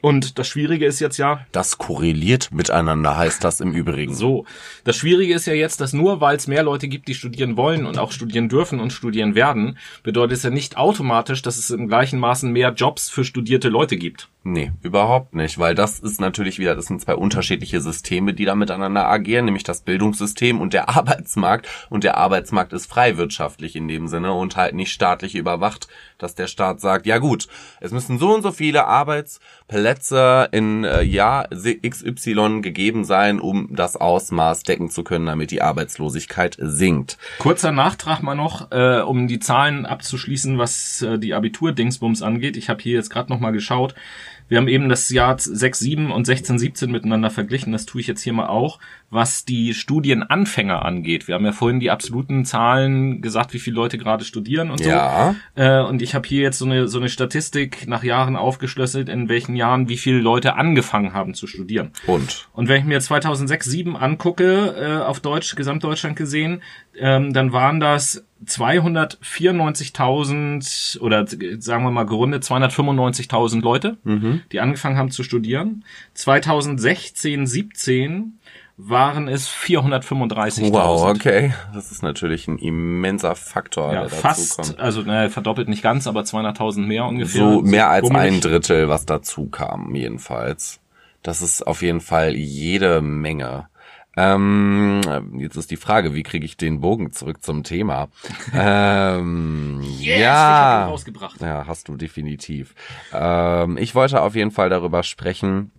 Und das Schwierige ist jetzt ja,
Das korreliert miteinander, heißt das im Übrigen.
so, das Schwierige ist ja jetzt, dass nur weil es mehr Leute gibt, die studieren wollen und auch studieren dürfen und studieren werden, bedeutet es ja nicht automatisch, dass es im gleichen Maßen mehr Jobs für studierte Leute gibt.
Nee, überhaupt nicht, weil das ist natürlich wieder, das sind zwei unterschiedliche Systeme, die da miteinander agieren, nämlich das Bildungssystem und der Arbeitsmarkt. Und der Arbeitsmarkt ist freiwirtschaftlich in dem Sinne und halt nicht staatlich überwacht, dass der Staat sagt, ja gut, es müssen so und so viele Arbeitsplätze in äh, Jahr XY gegeben sein, um das Ausmaß decken zu können, damit die Arbeitslosigkeit sinkt.
Kurzer Nachtrag mal noch, äh, um die Zahlen abzuschließen, was äh, die Abitur-Dingsbums angeht. Ich habe hier jetzt gerade noch mal geschaut. Wir haben eben das Jahr 6, 7 und 16, 17 miteinander verglichen. Das tue ich jetzt hier mal auch, was die Studienanfänger angeht. Wir haben ja vorhin die absoluten Zahlen gesagt, wie viele Leute gerade studieren und so.
Ja.
Äh, und ich habe hier jetzt so eine, so eine Statistik nach Jahren aufgeschlüsselt, in welchen Jahren wie viele Leute angefangen haben zu studieren.
Und?
Und wenn ich mir 2006, 7 angucke, äh, auf Deutsch, Gesamtdeutschland gesehen, ähm, dann waren das 294.000 oder sagen wir mal gerundet 295.000 Leute, die angefangen haben zu studieren. 2016, 17 waren es 435.000.
Wow, okay. Das ist natürlich ein immenser Faktor,
Ja,
der dazu
fast,
kommt.
also ne, verdoppelt nicht ganz, aber 200.000 mehr ungefähr.
So mehr als
bummelig.
ein Drittel, was dazu kam, jedenfalls. Das ist auf jeden Fall jede Menge. Ähm, jetzt ist die Frage, wie kriege ich den Bogen zurück zum Thema? ähm,
Yes,
ja,
ihn rausgebracht.
ja, hast du definitiv. Ähm, ich wollte auf jeden Fall darüber sprechen,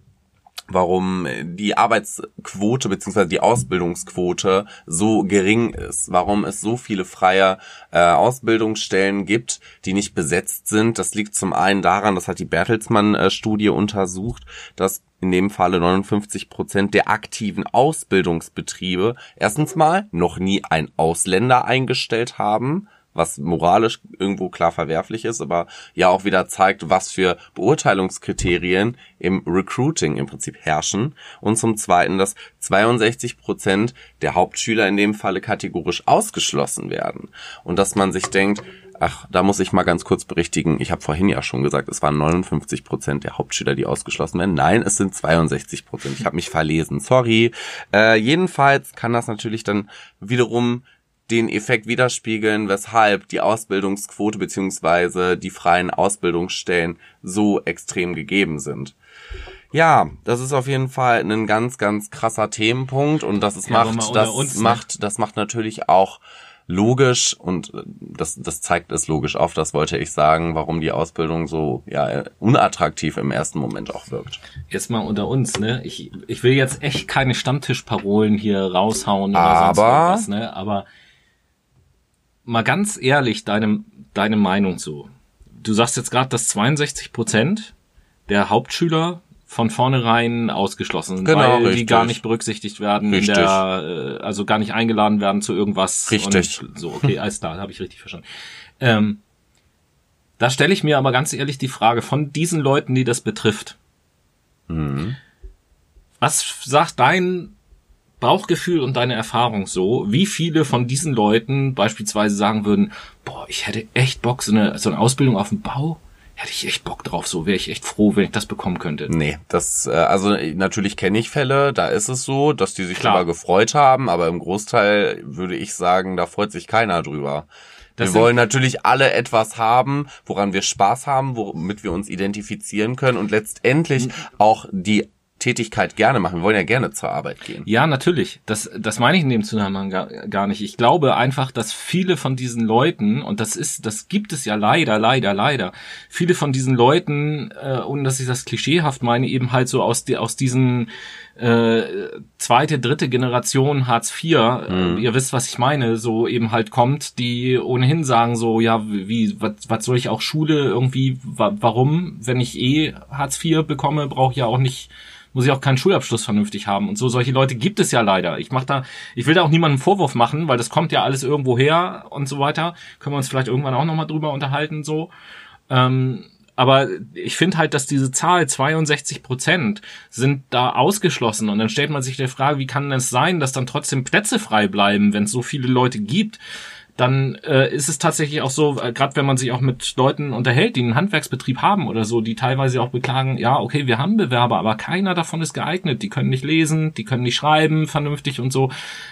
warum die Arbeitsquote beziehungsweise die Ausbildungsquote so gering ist, warum es so viele freie äh, Ausbildungsstellen gibt, die nicht besetzt sind. Das liegt zum einen daran, das hat die Bertelsmann-Studie untersucht, dass in dem Falle 59 Prozent der aktiven Ausbildungsbetriebe erstens mal noch nie ein Ausländer eingestellt haben, was moralisch irgendwo klar verwerflich ist, aber ja auch wieder zeigt, was für Beurteilungskriterien im Recruiting im Prinzip herrschen. Und zum Zweiten, dass 62 Prozent der Hauptschüler in dem Falle kategorisch ausgeschlossen werden. Und dass man sich denkt, Ach, da muss ich mal ganz kurz berichtigen. Ich habe vorhin ja schon gesagt, es waren 59 Prozent der Hauptschüler, die ausgeschlossen werden. Nein, es sind 62 Prozent. Ich habe mich verlesen. Sorry. Äh, jedenfalls kann das natürlich dann wiederum den Effekt widerspiegeln, weshalb die Ausbildungsquote beziehungsweise die freien Ausbildungsstellen so extrem gegeben sind. Ja, das ist auf jeden Fall ein ganz, ganz krasser Themenpunkt und das ist,
Ja,
macht, das
uns, ne?
macht, das macht natürlich auch logisch und äh, das, das zeigt es logisch auf, das wollte ich sagen, warum die Ausbildung so ja, unattraktiv im ersten Moment auch wirkt.
Jetzt mal unter uns, ne? Ich, ich will jetzt echt keine Stammtischparolen hier raushauen oder
Aber-
sonst irgendwas, ne? Aber mal ganz ehrlich, deine, deine Meinung so. Du sagst jetzt gerade, dass 62 Prozent der Hauptschüler von vornherein ausgeschlossen sind,
Genau,
weil die
richtig.
gar nicht berücksichtigt werden,
Richtig.
der, äh, also gar nicht eingeladen werden zu irgendwas.
Richtig.
Und so, okay, alles klar, habe ich richtig verstanden. Ähm, da stelle ich mir aber ganz ehrlich die Frage von diesen Leuten, die das betrifft. Was sagt dein Bauchgefühl und deine Erfahrung so? Wie viele von diesen Leuten beispielsweise sagen würden, boah, ich hätte echt Bock, so eine, so eine Ausbildung auf dem Bau, hätte ich echt Bock drauf, so wäre ich echt froh, wenn ich das bekommen könnte.
Nee, das, äh, also natürlich kenne ich Fälle, da ist es so, dass die sich
Klar.
darüber gefreut haben, aber im Großteil würde ich sagen, da freut sich keiner drüber.
Das
wir wollen natürlich alle etwas haben, woran wir Spaß haben, womit wir uns identifizieren können und letztendlich auch die Tätigkeit gerne machen. Wir wollen ja gerne zur Arbeit gehen.
Ja, natürlich. Das, das meine ich in dem Zusammenhang gar, gar nicht. Ich glaube einfach, dass viele von diesen Leuten, und das ist, das gibt es ja leider, leider, leider, viele von diesen Leuten, äh, ohne dass ich das klischeehaft meine, eben halt so aus, die, aus diesen äh, zweite, dritte Generation Hartz IV, äh, ihr wisst, was ich meine, so eben halt kommt, die ohnehin sagen so, ja, wie, was, was soll ich auch Schule irgendwie, wa warum, wenn ich eh Hartz IV bekomme, brauche ich ja auch nicht muss ich auch keinen Schulabschluss vernünftig haben. Und so solche Leute gibt es ja leider. Ich mach da, ich will da auch niemandem einen Vorwurf machen, weil das kommt ja alles irgendwo her und so weiter. Können wir uns vielleicht irgendwann auch nochmal drüber unterhalten, so. Ähm, aber ich finde halt, dass diese Zahl 62 Prozent sind da ausgeschlossen. Und dann stellt man sich die Frage, wie kann es sein, dass dann trotzdem Plätze frei bleiben, wenn es so viele Leute gibt? Dann äh, ist es tatsächlich auch so, äh, gerade wenn man sich auch mit Leuten unterhält, die einen Handwerksbetrieb haben oder so, die teilweise auch beklagen, ja, okay, wir haben Bewerber, aber keiner davon ist geeignet. Die können nicht lesen, die können nicht schreiben vernünftig und so.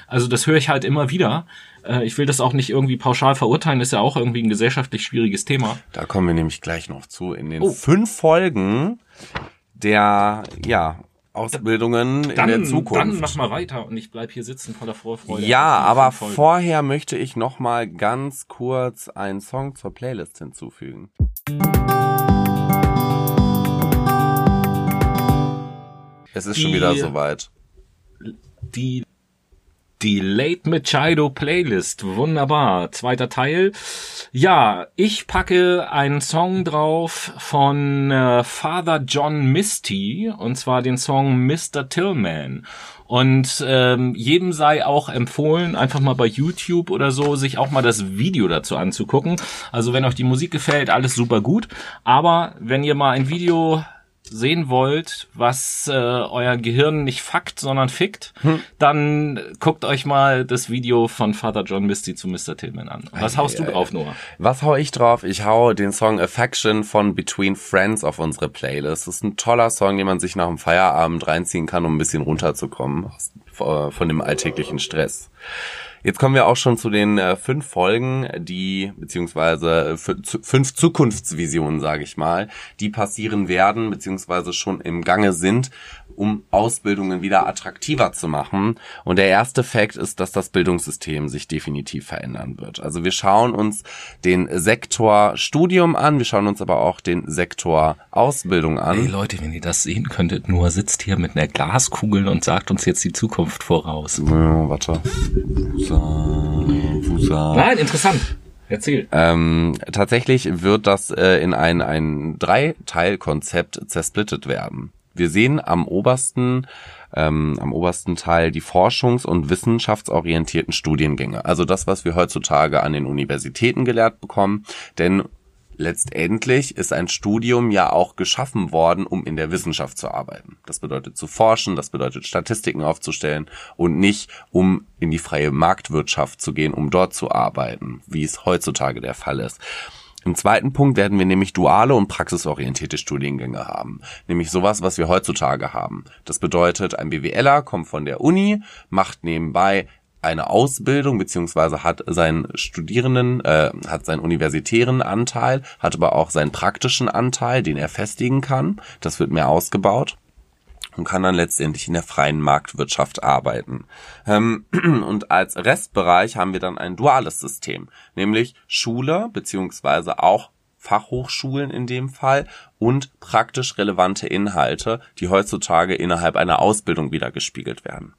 Also das höre ich halt immer wieder. Äh, ich will das auch nicht irgendwie pauschal verurteilen, ist ja auch irgendwie ein gesellschaftlich schwieriges Thema.
Da kommen wir nämlich gleich noch zu in den
Oh.
fünf Folgen der, ja, Ausbildungen in der Zukunft.
dann mach mal weiter und ich bleib hier sitzen voller Vorfreude.
Ja, aber vorher möchte ich noch mal ganz kurz einen Song zur Playlist hinzufügen. Es ist schon
Die-
wieder soweit.
die die Late Machado Playlist. Wunderbar. Zweiter Teil. Ja, ich packe einen Song drauf von äh, Father John Misty und zwar den Song Mr. Tillman. Und ähm, jedem sei auch empfohlen, einfach mal bei YouTube oder so, sich auch mal das Video dazu anzugucken. Also wenn euch die Musik gefällt, alles super gut. Aber wenn ihr mal ein Video sehen wollt, was äh, euer Gehirn nicht fuckt, sondern fickt, dann guckt euch mal das Video von Father John Misty zu Mr. Tillman an. Was haust du drauf, Noah?
Was hau ich drauf? Ich hau den Song Affection von Between Friends auf unsere Playlist. Das ist ein toller Song, den man sich nach dem Feierabend reinziehen kann, um ein bisschen runterzukommen äh, von dem alltäglichen Stress. Jetzt kommen wir auch schon zu den äh, fünf Folgen, die beziehungsweise fü- zu- fünf Zukunftsvisionen, sage ich mal, die passieren werden beziehungsweise schon im Gange sind, um Ausbildungen wieder attraktiver zu machen. Und der erste Fakt ist, dass das Bildungssystem sich definitiv verändern wird. Also wir schauen uns den Sektor Studium an, wir schauen uns aber auch den Sektor Ausbildung an.
Hey Leute, wenn ihr das sehen könntet, Noah sitzt hier mit einer Glaskugel und sagt uns jetzt die Zukunft voraus.
Ja, warte. Fusa, Fusa.
Nein, interessant. Erzähl.
Ähm, tatsächlich wird das äh, in ein, ein Dreiteilkonzept zersplittet werden. Wir sehen am obersten, ähm, am obersten Teil die forschungs- und wissenschaftsorientierten Studiengänge. Also das, was wir heutzutage an den Universitäten gelehrt bekommen. Denn letztendlich ist ein Studium ja auch geschaffen worden, um in der Wissenschaft zu arbeiten. Das bedeutet zu forschen, das bedeutet Statistiken aufzustellen und nicht um in die freie Marktwirtschaft zu gehen, um dort zu arbeiten, wie es heutzutage der Fall ist. Im zweiten Punkt werden wir nämlich duale und praxisorientierte Studiengänge haben. Nämlich sowas, was wir heutzutage haben. Das bedeutet, ein BWLer kommt von der Uni, macht nebenbei eine Ausbildung beziehungsweise hat seinen Studierenden, äh, hat seinen universitären Anteil, hat aber auch seinen praktischen Anteil, den er festigen kann. Das wird mehr ausgebaut und kann dann letztendlich in der freien Marktwirtschaft arbeiten. Ähm, und als Restbereich haben wir dann ein duales System, nämlich Schule beziehungsweise auch Fachhochschulen in dem Fall und praktisch relevante Inhalte, die heutzutage innerhalb einer Ausbildung wieder gespiegelt werden.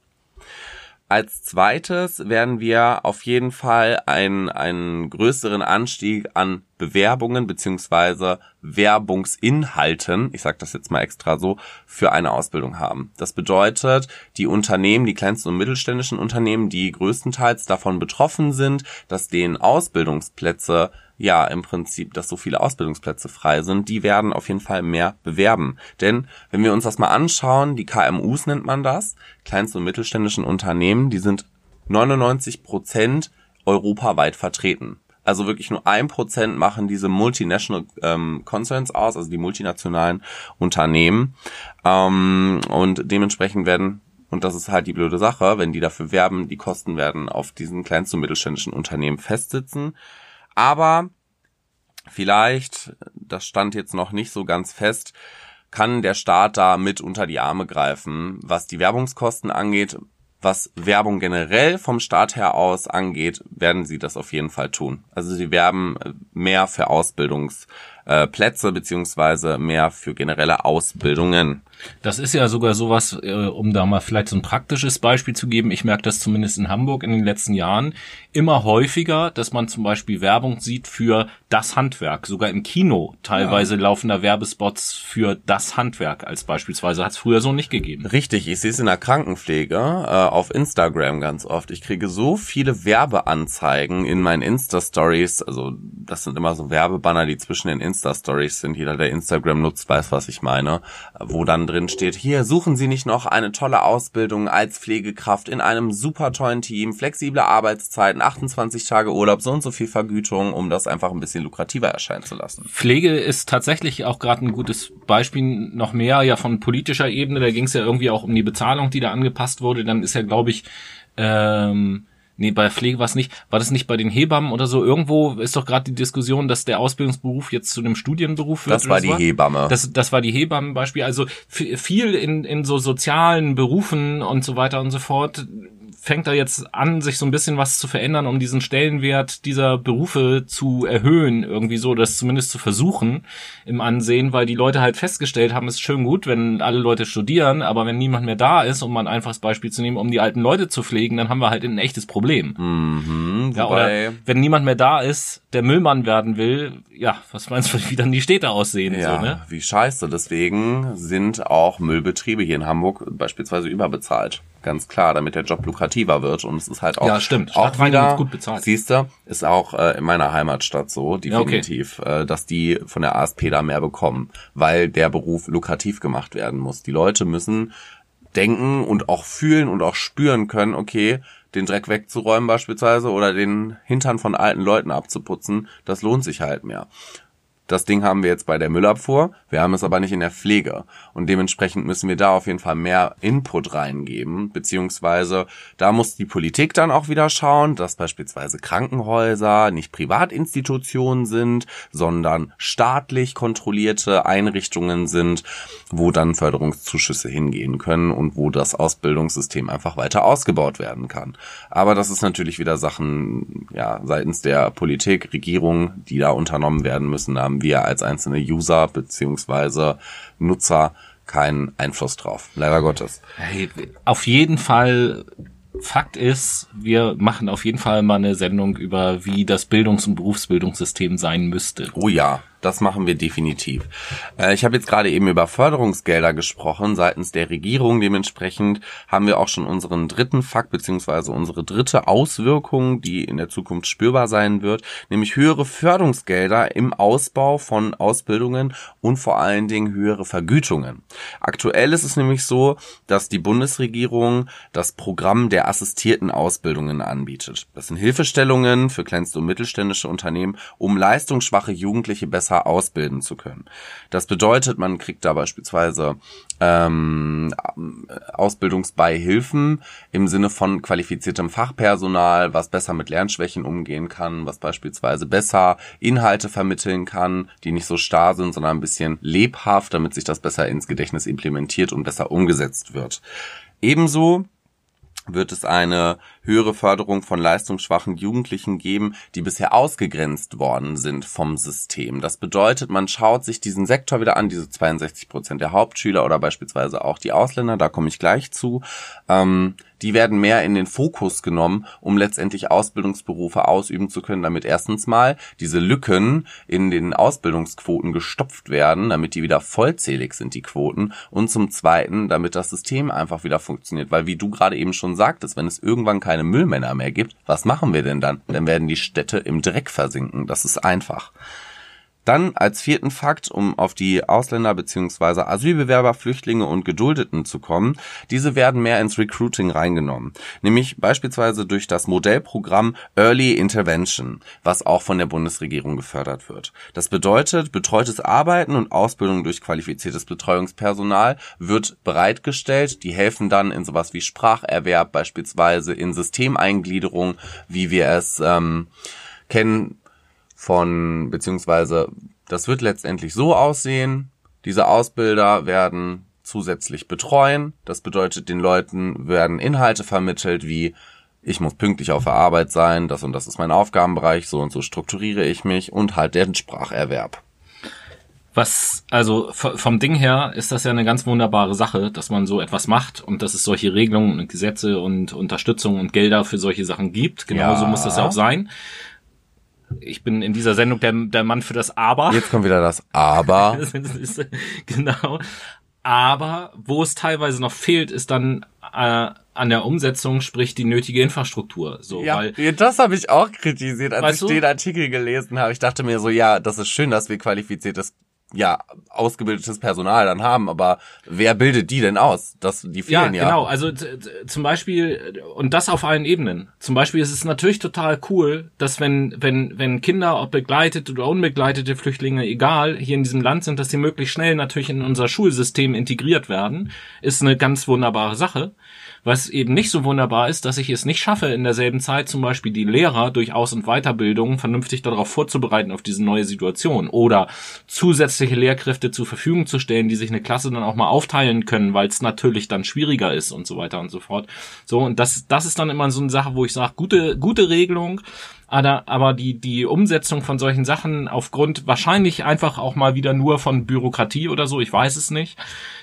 Als zweites werden wir auf jeden Fall einen, einen größeren Anstieg an Bewerbungen beziehungsweise Werbungsinhalten, ich sage das jetzt mal extra so, für eine Ausbildung haben. Das bedeutet, die Unternehmen, die kleinsten und mittelständischen Unternehmen, die größtenteils davon betroffen sind, dass denen Ausbildungsplätze ja im Prinzip, dass so viele Ausbildungsplätze frei sind, die werden auf jeden Fall mehr bewerben. Denn wenn wir uns das mal anschauen, die KMUs nennt man das, kleinste und mittelständischen Unternehmen, die sind 99 Prozent europaweit vertreten. Also wirklich nur ein Prozent machen diese Multinational ähm, Concerns aus, also die multinationalen Unternehmen. Ähm, und dementsprechend werden und das ist halt die blöde Sache, wenn die dafür werben, die Kosten werden auf diesen kleinsten und mittelständischen Unternehmen festsitzen. Aber vielleicht, das stand jetzt noch nicht so ganz fest, kann der Staat da mit unter die Arme greifen, was die Werbungskosten angeht. Was Werbung generell vom Staat her aus angeht, werden sie das auf jeden Fall tun. Also sie werben mehr für Ausbildungsplätze beziehungsweise mehr für generelle Ausbildungen.
Das ist ja sogar sowas, äh, um da mal vielleicht so ein praktisches Beispiel zu geben. Ich merke das zumindest in Hamburg in den letzten Jahren immer häufiger, dass man zum Beispiel Werbung sieht für das Handwerk. Sogar im Kino teilweise ja. laufen da Werbespots für das Handwerk als beispielsweise. Hat es früher so nicht gegeben.
Richtig, ich sehe es in der Krankenpflege äh, auf Instagram ganz oft. Ich kriege so viele Werbeanzeigen in meinen Insta-Stories. Also das sind immer so Werbebanner, die zwischen den Insta-Stories sind. Jeder, der Instagram nutzt, weiß, was ich meine. Wo dann drin steht, hier suchen Sie nicht noch eine tolle Ausbildung als Pflegekraft in einem super tollen Team, flexible Arbeitszeiten, 28 Tage Urlaub, so und so viel Vergütung, um das einfach ein bisschen lukrativer erscheinen zu lassen.
Pflege ist tatsächlich auch gerade ein gutes Beispiel, noch mehr ja von politischer Ebene, da ging es ja irgendwie auch um die Bezahlung, die da angepasst wurde, dann ist ja, glaube ich, ähm, Nee, bei Pflege war es nicht. War das nicht bei den Hebammen oder so? Irgendwo ist doch gerade die Diskussion, dass der Ausbildungsberuf jetzt zu einem Studienberuf wird.
Das war die Hebamme.
Das, das war die Hebammenbeispiel. Also viel in, in so sozialen Berufen und so weiter und so fort fängt da jetzt an, sich so ein bisschen was zu verändern, um diesen Stellenwert dieser Berufe zu erhöhen, irgendwie so, das zumindest zu versuchen im Ansehen, weil die Leute halt festgestellt haben, es ist schön gut, wenn alle Leute studieren, aber wenn niemand mehr da ist, um mal ein einfaches Beispiel zu nehmen, um die alten Leute zu pflegen, dann haben wir halt ein echtes Problem.
Mhm,
ja, oder wenn niemand mehr da ist, der Müllmann werden will, ja, was meinst du, wie dann die Städte aussehen?
Ja,
so, ne?
wie scheiße. Deswegen sind auch Müllbetriebe hier in Hamburg beispielsweise überbezahlt ganz klar, damit der Job lukrativer wird. Und es ist halt auch,
ja, stimmt.
auch wieder, gut bezahlt. siehst du, ist auch äh, in meiner Heimatstadt so, definitiv,
ja, okay.
äh, dass die von der ASP da mehr bekommen, weil der Beruf lukrativ gemacht werden muss. Die Leute müssen denken und auch fühlen und auch spüren können, okay, den Dreck wegzuräumen beispielsweise oder den Hintern von alten Leuten abzuputzen, das lohnt sich halt mehr. Das Ding haben wir jetzt bei der Müllabfuhr, wir haben es aber nicht in der Pflege. Und dementsprechend müssen wir da auf jeden Fall mehr Input reingeben, beziehungsweise da muss die Politik dann auch wieder schauen, dass beispielsweise Krankenhäuser nicht Privatinstitutionen sind, sondern staatlich kontrollierte Einrichtungen sind, wo dann Förderungszuschüsse hingehen können und wo das Ausbildungssystem einfach weiter ausgebaut werden kann. Aber das ist natürlich wieder Sachen, ja, seitens der Politik, Regierung, die da unternommen werden müssen. Da haben wir als einzelne User beziehungsweise Nutzer keinen Einfluss drauf. Leider Gottes.
Hey, auf jeden Fall Fakt ist, wir machen auf jeden Fall mal eine Sendung über, wie das Bildungs- und Berufsbildungssystem sein müsste.
Oh ja. Das machen wir definitiv. Äh, ich habe jetzt gerade eben über Förderungsgelder gesprochen seitens der Regierung. Dementsprechend haben wir auch schon unseren dritten Fakt beziehungsweise unsere dritte Auswirkung, die in der Zukunft spürbar sein wird, nämlich höhere Förderungsgelder im Ausbau von Ausbildungen und vor allen Dingen höhere Vergütungen. Aktuell ist es nämlich so, dass die Bundesregierung das Programm der assistierten Ausbildungen anbietet. Das sind Hilfestellungen für kleinste und mittelständische Unternehmen, um leistungsschwache Jugendliche besser besser ausbilden zu können. Das bedeutet, man kriegt da beispielsweise ähm, Ausbildungsbeihilfen im Sinne von qualifiziertem Fachpersonal, was besser mit Lernschwächen umgehen kann, was beispielsweise besser Inhalte vermitteln kann, die nicht so starr sind, sondern ein bisschen lebhaft, damit sich das besser ins Gedächtnis implementiert und besser umgesetzt wird. Ebenso wird es eine höhere Förderung von leistungsschwachen Jugendlichen geben, die bisher ausgegrenzt worden sind vom System. Das bedeutet, man schaut sich diesen Sektor wieder an, diese 62 Prozent der Hauptschüler oder beispielsweise auch die Ausländer, da komme ich gleich zu. Ähm, die werden mehr in den Fokus genommen, um letztendlich Ausbildungsberufe ausüben zu können, damit erstens mal diese Lücken in den Ausbildungsquoten gestopft werden, damit die wieder vollzählig sind, die Quoten, und zum Zweiten, damit das System einfach wieder funktioniert, weil wie du gerade eben schon sagtest, wenn es irgendwann keine Müllmänner mehr gibt, was machen wir denn dann? Dann werden die Städte im Dreck versinken, das ist einfach. Dann als vierten Fakt, um auf die Ausländer bzw. Asylbewerber, Flüchtlinge und Geduldeten zu kommen, diese werden mehr ins Recruiting reingenommen, nämlich beispielsweise durch das Modellprogramm Early Intervention, was auch von der Bundesregierung gefördert wird. Das bedeutet, betreutes Arbeiten und Ausbildung durch qualifiziertes Betreuungspersonal wird bereitgestellt, die helfen dann in sowas wie Spracherwerb, beispielsweise in Systemeingliederung, wie wir es ähm, kennen von, beziehungsweise das wird letztendlich so aussehen, diese Ausbilder werden zusätzlich betreuen. Das bedeutet, den Leuten werden Inhalte vermittelt wie ich muss pünktlich auf der Arbeit sein, das und das ist mein Aufgabenbereich, so und so strukturiere ich mich und halt den Spracherwerb.
Was, also vom Ding her ist das ja eine ganz wunderbare Sache, dass man so etwas macht und dass es solche Regelungen und Gesetze und Unterstützung und Gelder für solche Sachen gibt. Genauso ja. muss das ja auch sein ich bin in dieser Sendung der, der Mann für das Aber.
Jetzt kommt wieder das Aber.
genau. Aber wo es teilweise noch fehlt, ist dann äh, an der Umsetzung, sprich die nötige Infrastruktur. So,
ja,
weil,
das habe ich auch kritisiert, als ich du? den Artikel gelesen habe. Ich dachte mir so, ja, das ist schön, dass wir qualifiziertes ja, ausgebildetes Personal dann haben, aber wer bildet die denn aus? Das, die fehlen ja.
Ja, genau. Also zum Beispiel, und das auf allen Ebenen. Zum Beispiel ist es natürlich total cool, dass wenn, wenn, wenn Kinder, ob begleitete oder unbegleitete Flüchtlinge, egal, hier in diesem Land sind, dass sie möglichst schnell natürlich in unser Schulsystem integriert werden, ist eine ganz wunderbare Sache. Was eben nicht so wunderbar ist, dass ich es nicht schaffe, in derselben Zeit zum Beispiel die Lehrer durch Aus- und Weiterbildung vernünftig darauf vorzubereiten, auf diese neue Situation oder zusätzliche Lehrkräfte zur Verfügung zu stellen, die sich eine Klasse dann auch mal aufteilen können, weil es natürlich dann schwieriger ist und so weiter und so fort. So, und das, das ist dann immer so eine Sache, wo ich sage, gute, gute Regelung, aber, aber die, die Umsetzung von solchen Sachen aufgrund wahrscheinlich einfach auch mal wieder nur von Bürokratie oder so, ich weiß es nicht.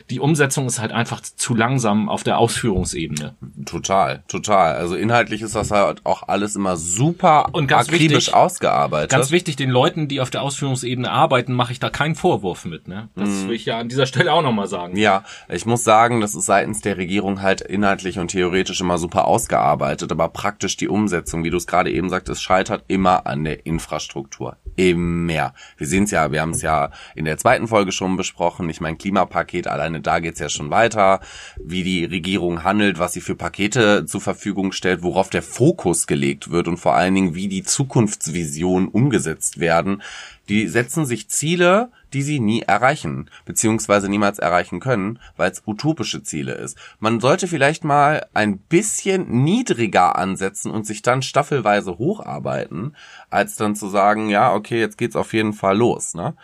Die Umsetzung ist halt einfach zu langsam auf der Ausführungsebene.
Total, total. Also inhaltlich ist das halt auch alles immer super und ganz akribisch wichtig, ausgearbeitet.
Ganz wichtig, den Leuten, die auf der Ausführungsebene arbeiten, mache ich da keinen Vorwurf mit. Ne? Das mm. will ich ja an dieser Stelle auch nochmal sagen.
Ja, ich muss sagen, das ist seitens der Regierung halt inhaltlich und theoretisch immer super ausgearbeitet, aber praktisch die Umsetzung, wie du es gerade eben sagtest, scheitert immer an der Infrastruktur. Immer. Wir sehen es ja, wir haben es ja in der zweiten Folge schon besprochen. Ich meine, Klimapaket, alleine da geht's ja schon weiter, wie die Regierung handelt, was sie für Pakete zur Verfügung stellt, worauf der Fokus gelegt wird und vor allen Dingen, wie die Zukunftsvisionen umgesetzt werden. Die setzen sich Ziele, die sie nie erreichen, beziehungsweise niemals erreichen können, weil es utopische Ziele ist. Man sollte vielleicht mal ein bisschen niedriger ansetzen und sich dann staffelweise hocharbeiten, als dann zu sagen, ja, okay, jetzt geht's auf jeden Fall los. Ne?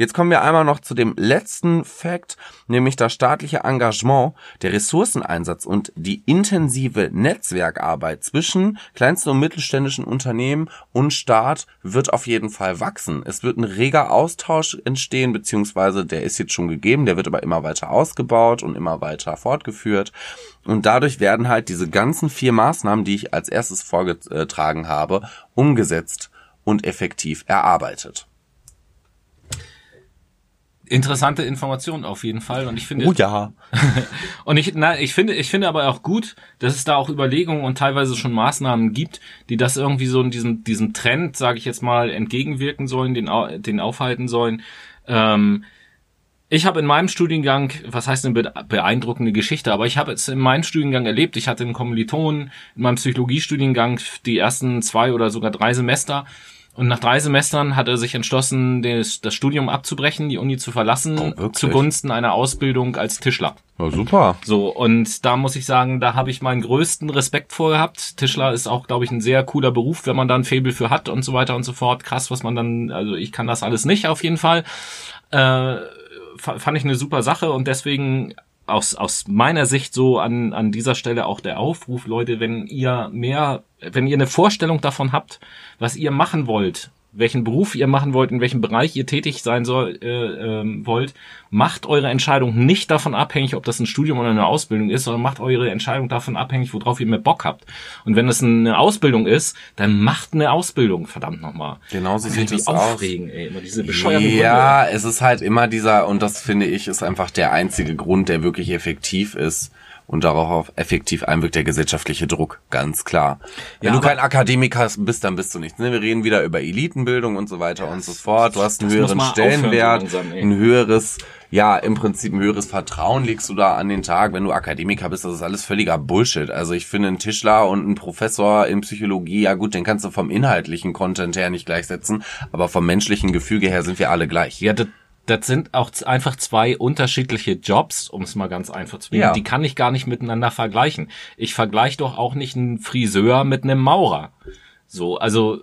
Jetzt kommen wir einmal noch zu dem letzten Fakt, nämlich das staatliche Engagement, der Ressourceneinsatz und die intensive Netzwerkarbeit zwischen kleinsten und mittelständischen Unternehmen und Staat wird auf jeden Fall wachsen. Es wird ein reger Austausch entstehen, beziehungsweise der ist jetzt schon gegeben, der wird aber immer weiter ausgebaut und immer weiter fortgeführt. Und dadurch werden halt diese ganzen vier Maßnahmen, die ich als erstes vorgetragen habe, umgesetzt und effektiv erarbeitet.
Interessante Information auf jeden Fall und ich finde
Oh ja.
und ich na, ich finde ich finde aber auch gut, dass es da auch Überlegungen und teilweise schon Maßnahmen gibt, die das irgendwie so in diesem diesem Trend, sage ich jetzt mal, entgegenwirken sollen, den den aufhalten sollen. Ähm, ich habe in meinem Studiengang, was heißt eine be- beeindruckende Geschichte, aber ich habe es in meinem Studiengang erlebt. Ich hatte einen Kommilitonen in meinem Psychologiestudiengang die ersten zwei oder sogar drei Semester. Und nach drei Semestern hat er sich entschlossen, das, das Studium abzubrechen, die Uni zu verlassen,
Oh,
zugunsten einer Ausbildung als Tischler.
Ja, super.
So, und da muss ich sagen, da habe ich meinen größten Respekt vor gehabt. Tischler ist auch, glaube ich, ein sehr cooler Beruf, wenn man da ein Faible für hat und so weiter und so fort. Krass, was man dann, also ich kann das alles nicht auf jeden Fall. Äh, fa- fand ich eine super Sache und deswegen aus, aus meiner Sicht so an, an dieser Stelle auch der Aufruf, Leute, wenn ihr mehr, wenn ihr eine Vorstellung davon habt, was ihr machen wollt, welchen Beruf ihr machen wollt, in welchem Bereich ihr tätig sein soll, äh, ähm, wollt, macht eure Entscheidung nicht davon abhängig, ob das ein Studium oder eine Ausbildung ist, sondern macht eure Entscheidung davon abhängig, worauf ihr mehr Bock habt. Und wenn es eine Ausbildung ist, dann macht eine Ausbildung, verdammt nochmal.
Genau so
Das
sieht es aus.
aufregen, ey, immer diese bescheuerten
Ja, es ist halt immer dieser, und das finde ich, ist einfach der einzige Grund, der wirklich effektiv ist und darauf effektiv einwirkt, der gesellschaftliche Druck, ganz klar. Wenn
Ja,
du kein Akademiker bist, dann bist du nichts. Ne? Wir reden wieder über Elitenbildung und so weiter und so fort. Du hast einen höheren Stellenwert,
langsam,
ein höheres, ja, im Prinzip ein höheres Vertrauen legst du da an den Tag, wenn du Akademiker bist. Das ist alles völliger Bullshit. Also ich finde, ein Tischler und ein Professor in Psychologie, ja gut, den kannst du vom inhaltlichen Content her nicht gleichsetzen, aber vom menschlichen Gefüge her sind wir alle gleich.
Ja, das, sind auch einfach zwei unterschiedliche Jobs, um es mal ganz einfach zu sagen.
Ja.
Die kann ich gar nicht miteinander vergleichen. Ich vergleiche doch auch nicht einen Friseur mit einem Maurer. So, also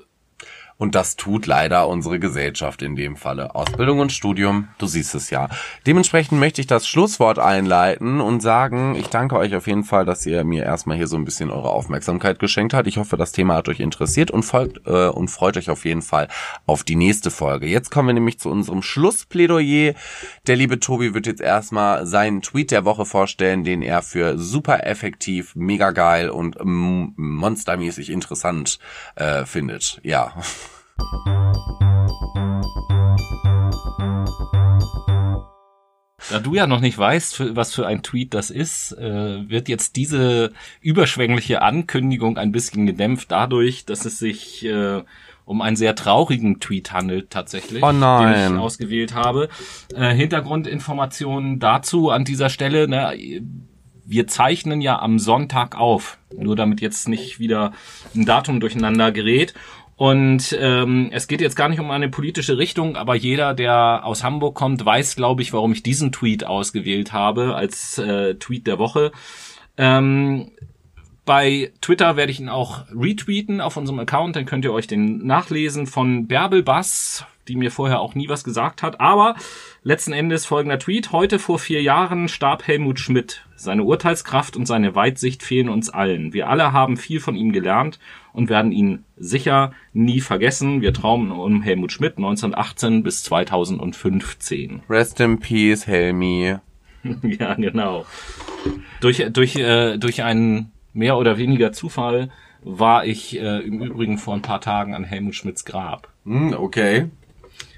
Und das tut leider unsere Gesellschaft in dem Falle. Ausbildung und Studium, du siehst es ja. Dementsprechend möchte ich das Schlusswort einleiten und sagen, ich danke euch auf jeden Fall, dass ihr mir erstmal hier so ein bisschen eure Aufmerksamkeit geschenkt habt. Ich hoffe, das Thema hat euch interessiert und folgt äh, und freut euch auf jeden Fall auf die nächste Folge. Jetzt kommen wir nämlich zu unserem Schlussplädoyer. Der liebe Tobi wird jetzt erstmal seinen Tweet der Woche vorstellen, den er für super effektiv, mega geil und monstermäßig interessant äh, findet. Ja.
Da du ja noch nicht weißt, was für ein Tweet das ist, äh, wird jetzt diese überschwängliche Ankündigung ein bisschen gedämpft dadurch, dass es sich äh, um einen sehr traurigen Tweet handelt tatsächlich,
Oh nein.
den ich ausgewählt habe. Äh, Hintergrundinformationen dazu an dieser Stelle. Ne, wir zeichnen ja am Sonntag auf, nur damit jetzt nicht wieder ein Datum durcheinander gerät. Und ähm, es geht jetzt gar nicht um eine politische Richtung, aber jeder, der aus Hamburg kommt, weiß, glaube ich, warum ich diesen Tweet ausgewählt habe als äh, Tweet der Woche. Ähm, bei Twitter werde ich ihn auch retweeten auf unserem Account, dann könnt ihr euch den nachlesen von Bärbel Bass, die mir vorher auch nie was gesagt hat. Aber letzten Endes folgender Tweet. Heute vor vier Jahren starb Helmut Schmidt. Seine Urteilskraft und seine Weitsicht fehlen uns allen. Wir alle haben viel von ihm gelernt und werden ihn sicher nie vergessen. Wir traumen um Helmut Schmidt 1918 bis 2015.
Rest in Peace, Helmi.
ja, genau. Durch, durch, äh, durch einen mehr oder weniger Zufall war ich äh, im Übrigen vor ein paar Tagen an Helmut Schmidts Grab.
Hm,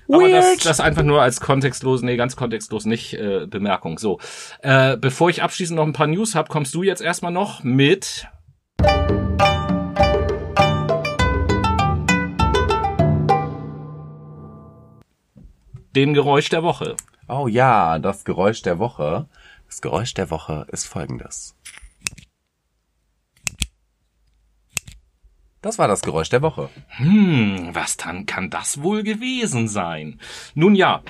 okay.
Aber das, das einfach nur als kontextlos, nee, ganz kontextlos nicht äh, Bemerkung. So, äh, bevor ich abschließend noch ein paar News hab, kommst du jetzt erstmal noch mit dem Geräusch der Woche.
Oh ja, das Geräusch der Woche. Das Geräusch der Woche ist folgendes. Das war das Geräusch der Woche.
Hm, was dann kann das wohl gewesen sein? Nun ja,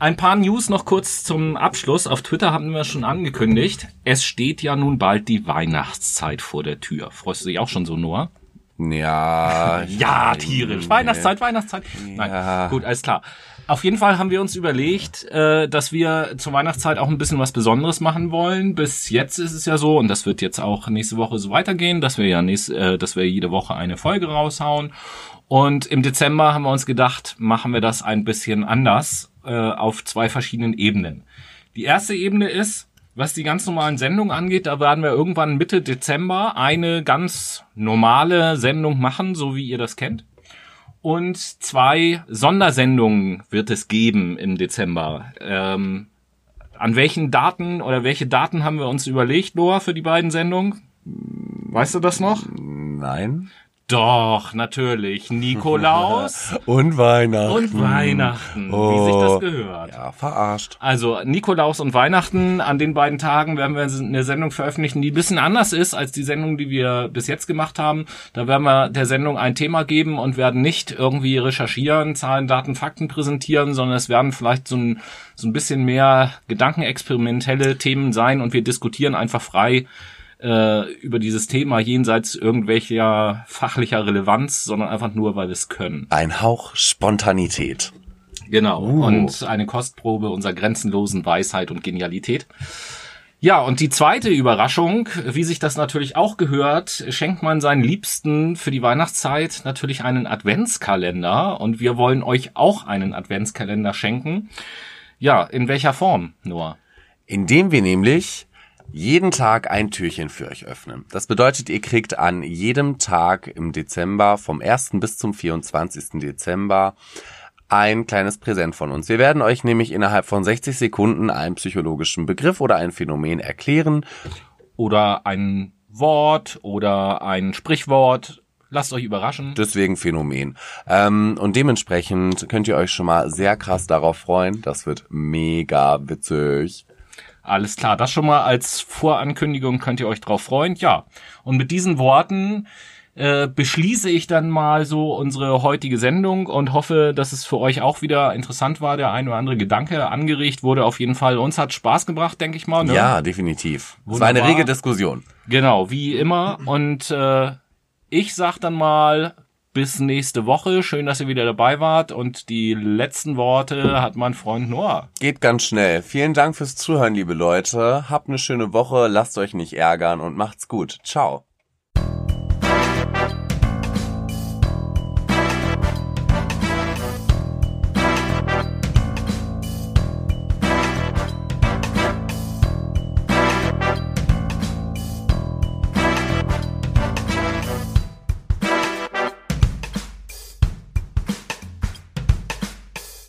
ein paar News noch kurz zum Abschluss. Auf Twitter haben wir schon angekündigt. Es steht ja nun bald die Weihnachtszeit vor der Tür. Freust du dich auch schon so, Noah?
Ja.
Ja, tierisch. Weihnachtszeit, Weihnachtszeit. Nein, gut, alles klar. Auf jeden Fall haben wir uns überlegt, äh, dass wir zur Weihnachtszeit auch ein bisschen was Besonderes machen wollen. Bis jetzt ist es ja so, und das wird jetzt auch nächste Woche so weitergehen, dass wir ja nächst, äh, dass wir jede Woche eine Folge raushauen. Und im Dezember haben wir uns gedacht, machen wir das ein bisschen anders äh, auf zwei verschiedenen Ebenen. Die erste Ebene ist, was die ganz normalen Sendungen angeht, da werden wir irgendwann Mitte Dezember eine ganz normale Sendung machen, so wie ihr das kennt. Und zwei Sondersendungen wird es geben im Dezember. Ähm, an welchen Daten oder welche Daten haben wir uns überlegt, Noah, für die beiden Sendungen? Weißt du das noch?
Nein.
Doch, natürlich. Nikolaus
Und Weihnachten.
und Weihnachten, wie
Oh.
sich das gehört.
Ja, verarscht.
Also Nikolaus und Weihnachten, an den beiden Tagen werden wir eine Sendung veröffentlichen, die ein bisschen anders ist als die Sendung, die wir bis jetzt gemacht haben. Da werden wir der Sendung ein Thema geben und werden nicht irgendwie recherchieren, Zahlen, Daten, Fakten präsentieren, sondern es werden vielleicht so ein, so ein bisschen mehr gedankenexperimentelle Themen sein und wir diskutieren einfach frei äh, über dieses Thema jenseits irgendwelcher fachlicher Relevanz, sondern einfach nur, weil wir es können.
Ein Hauch Spontanität.
Genau.
Uh.
Und eine Kostprobe unserer grenzenlosen Weisheit und Genialität. Ja, und die zweite Überraschung, wie sich das natürlich auch gehört, schenkt man seinen Liebsten für die Weihnachtszeit natürlich einen Adventskalender und wir wollen euch auch einen Adventskalender schenken. Ja, in welcher Form, Noah?
Indem wir nämlich jeden Tag ein Türchen für euch öffnen. Das bedeutet, ihr kriegt an jedem Tag im Dezember, vom 1. bis zum 24. Dezember, ein kleines Präsent von uns. Wir werden euch nämlich innerhalb von 60 Sekunden einen psychologischen Begriff oder ein Phänomen erklären.
Oder ein Wort oder ein Sprichwort. Lasst euch überraschen.
Deswegen Phänomen. Ähm, und dementsprechend könnt ihr euch schon mal sehr krass darauf freuen. Das wird mega witzig.
Alles klar, das schon mal als Vorankündigung könnt ihr euch drauf freuen. Ja, und mit diesen Worten äh, beschließe ich dann mal so unsere heutige Sendung und hoffe, dass es für euch auch wieder interessant war. Der ein oder andere Gedanke angeregt wurde auf jeden Fall. Uns hat Spaß gebracht, denke ich mal. Ne?
Ja, definitiv. Es war eine
Wunderbar.
rege Diskussion.
Genau, wie immer. Und äh, ich sag dann mal bis nächste Woche. Schön, dass ihr wieder dabei wart. Und die letzten Worte hat mein Freund Noah.
Geht ganz schnell. Vielen Dank fürs Zuhören, liebe Leute. Habt eine schöne Woche, lasst euch nicht ärgern und macht's gut. Ciao.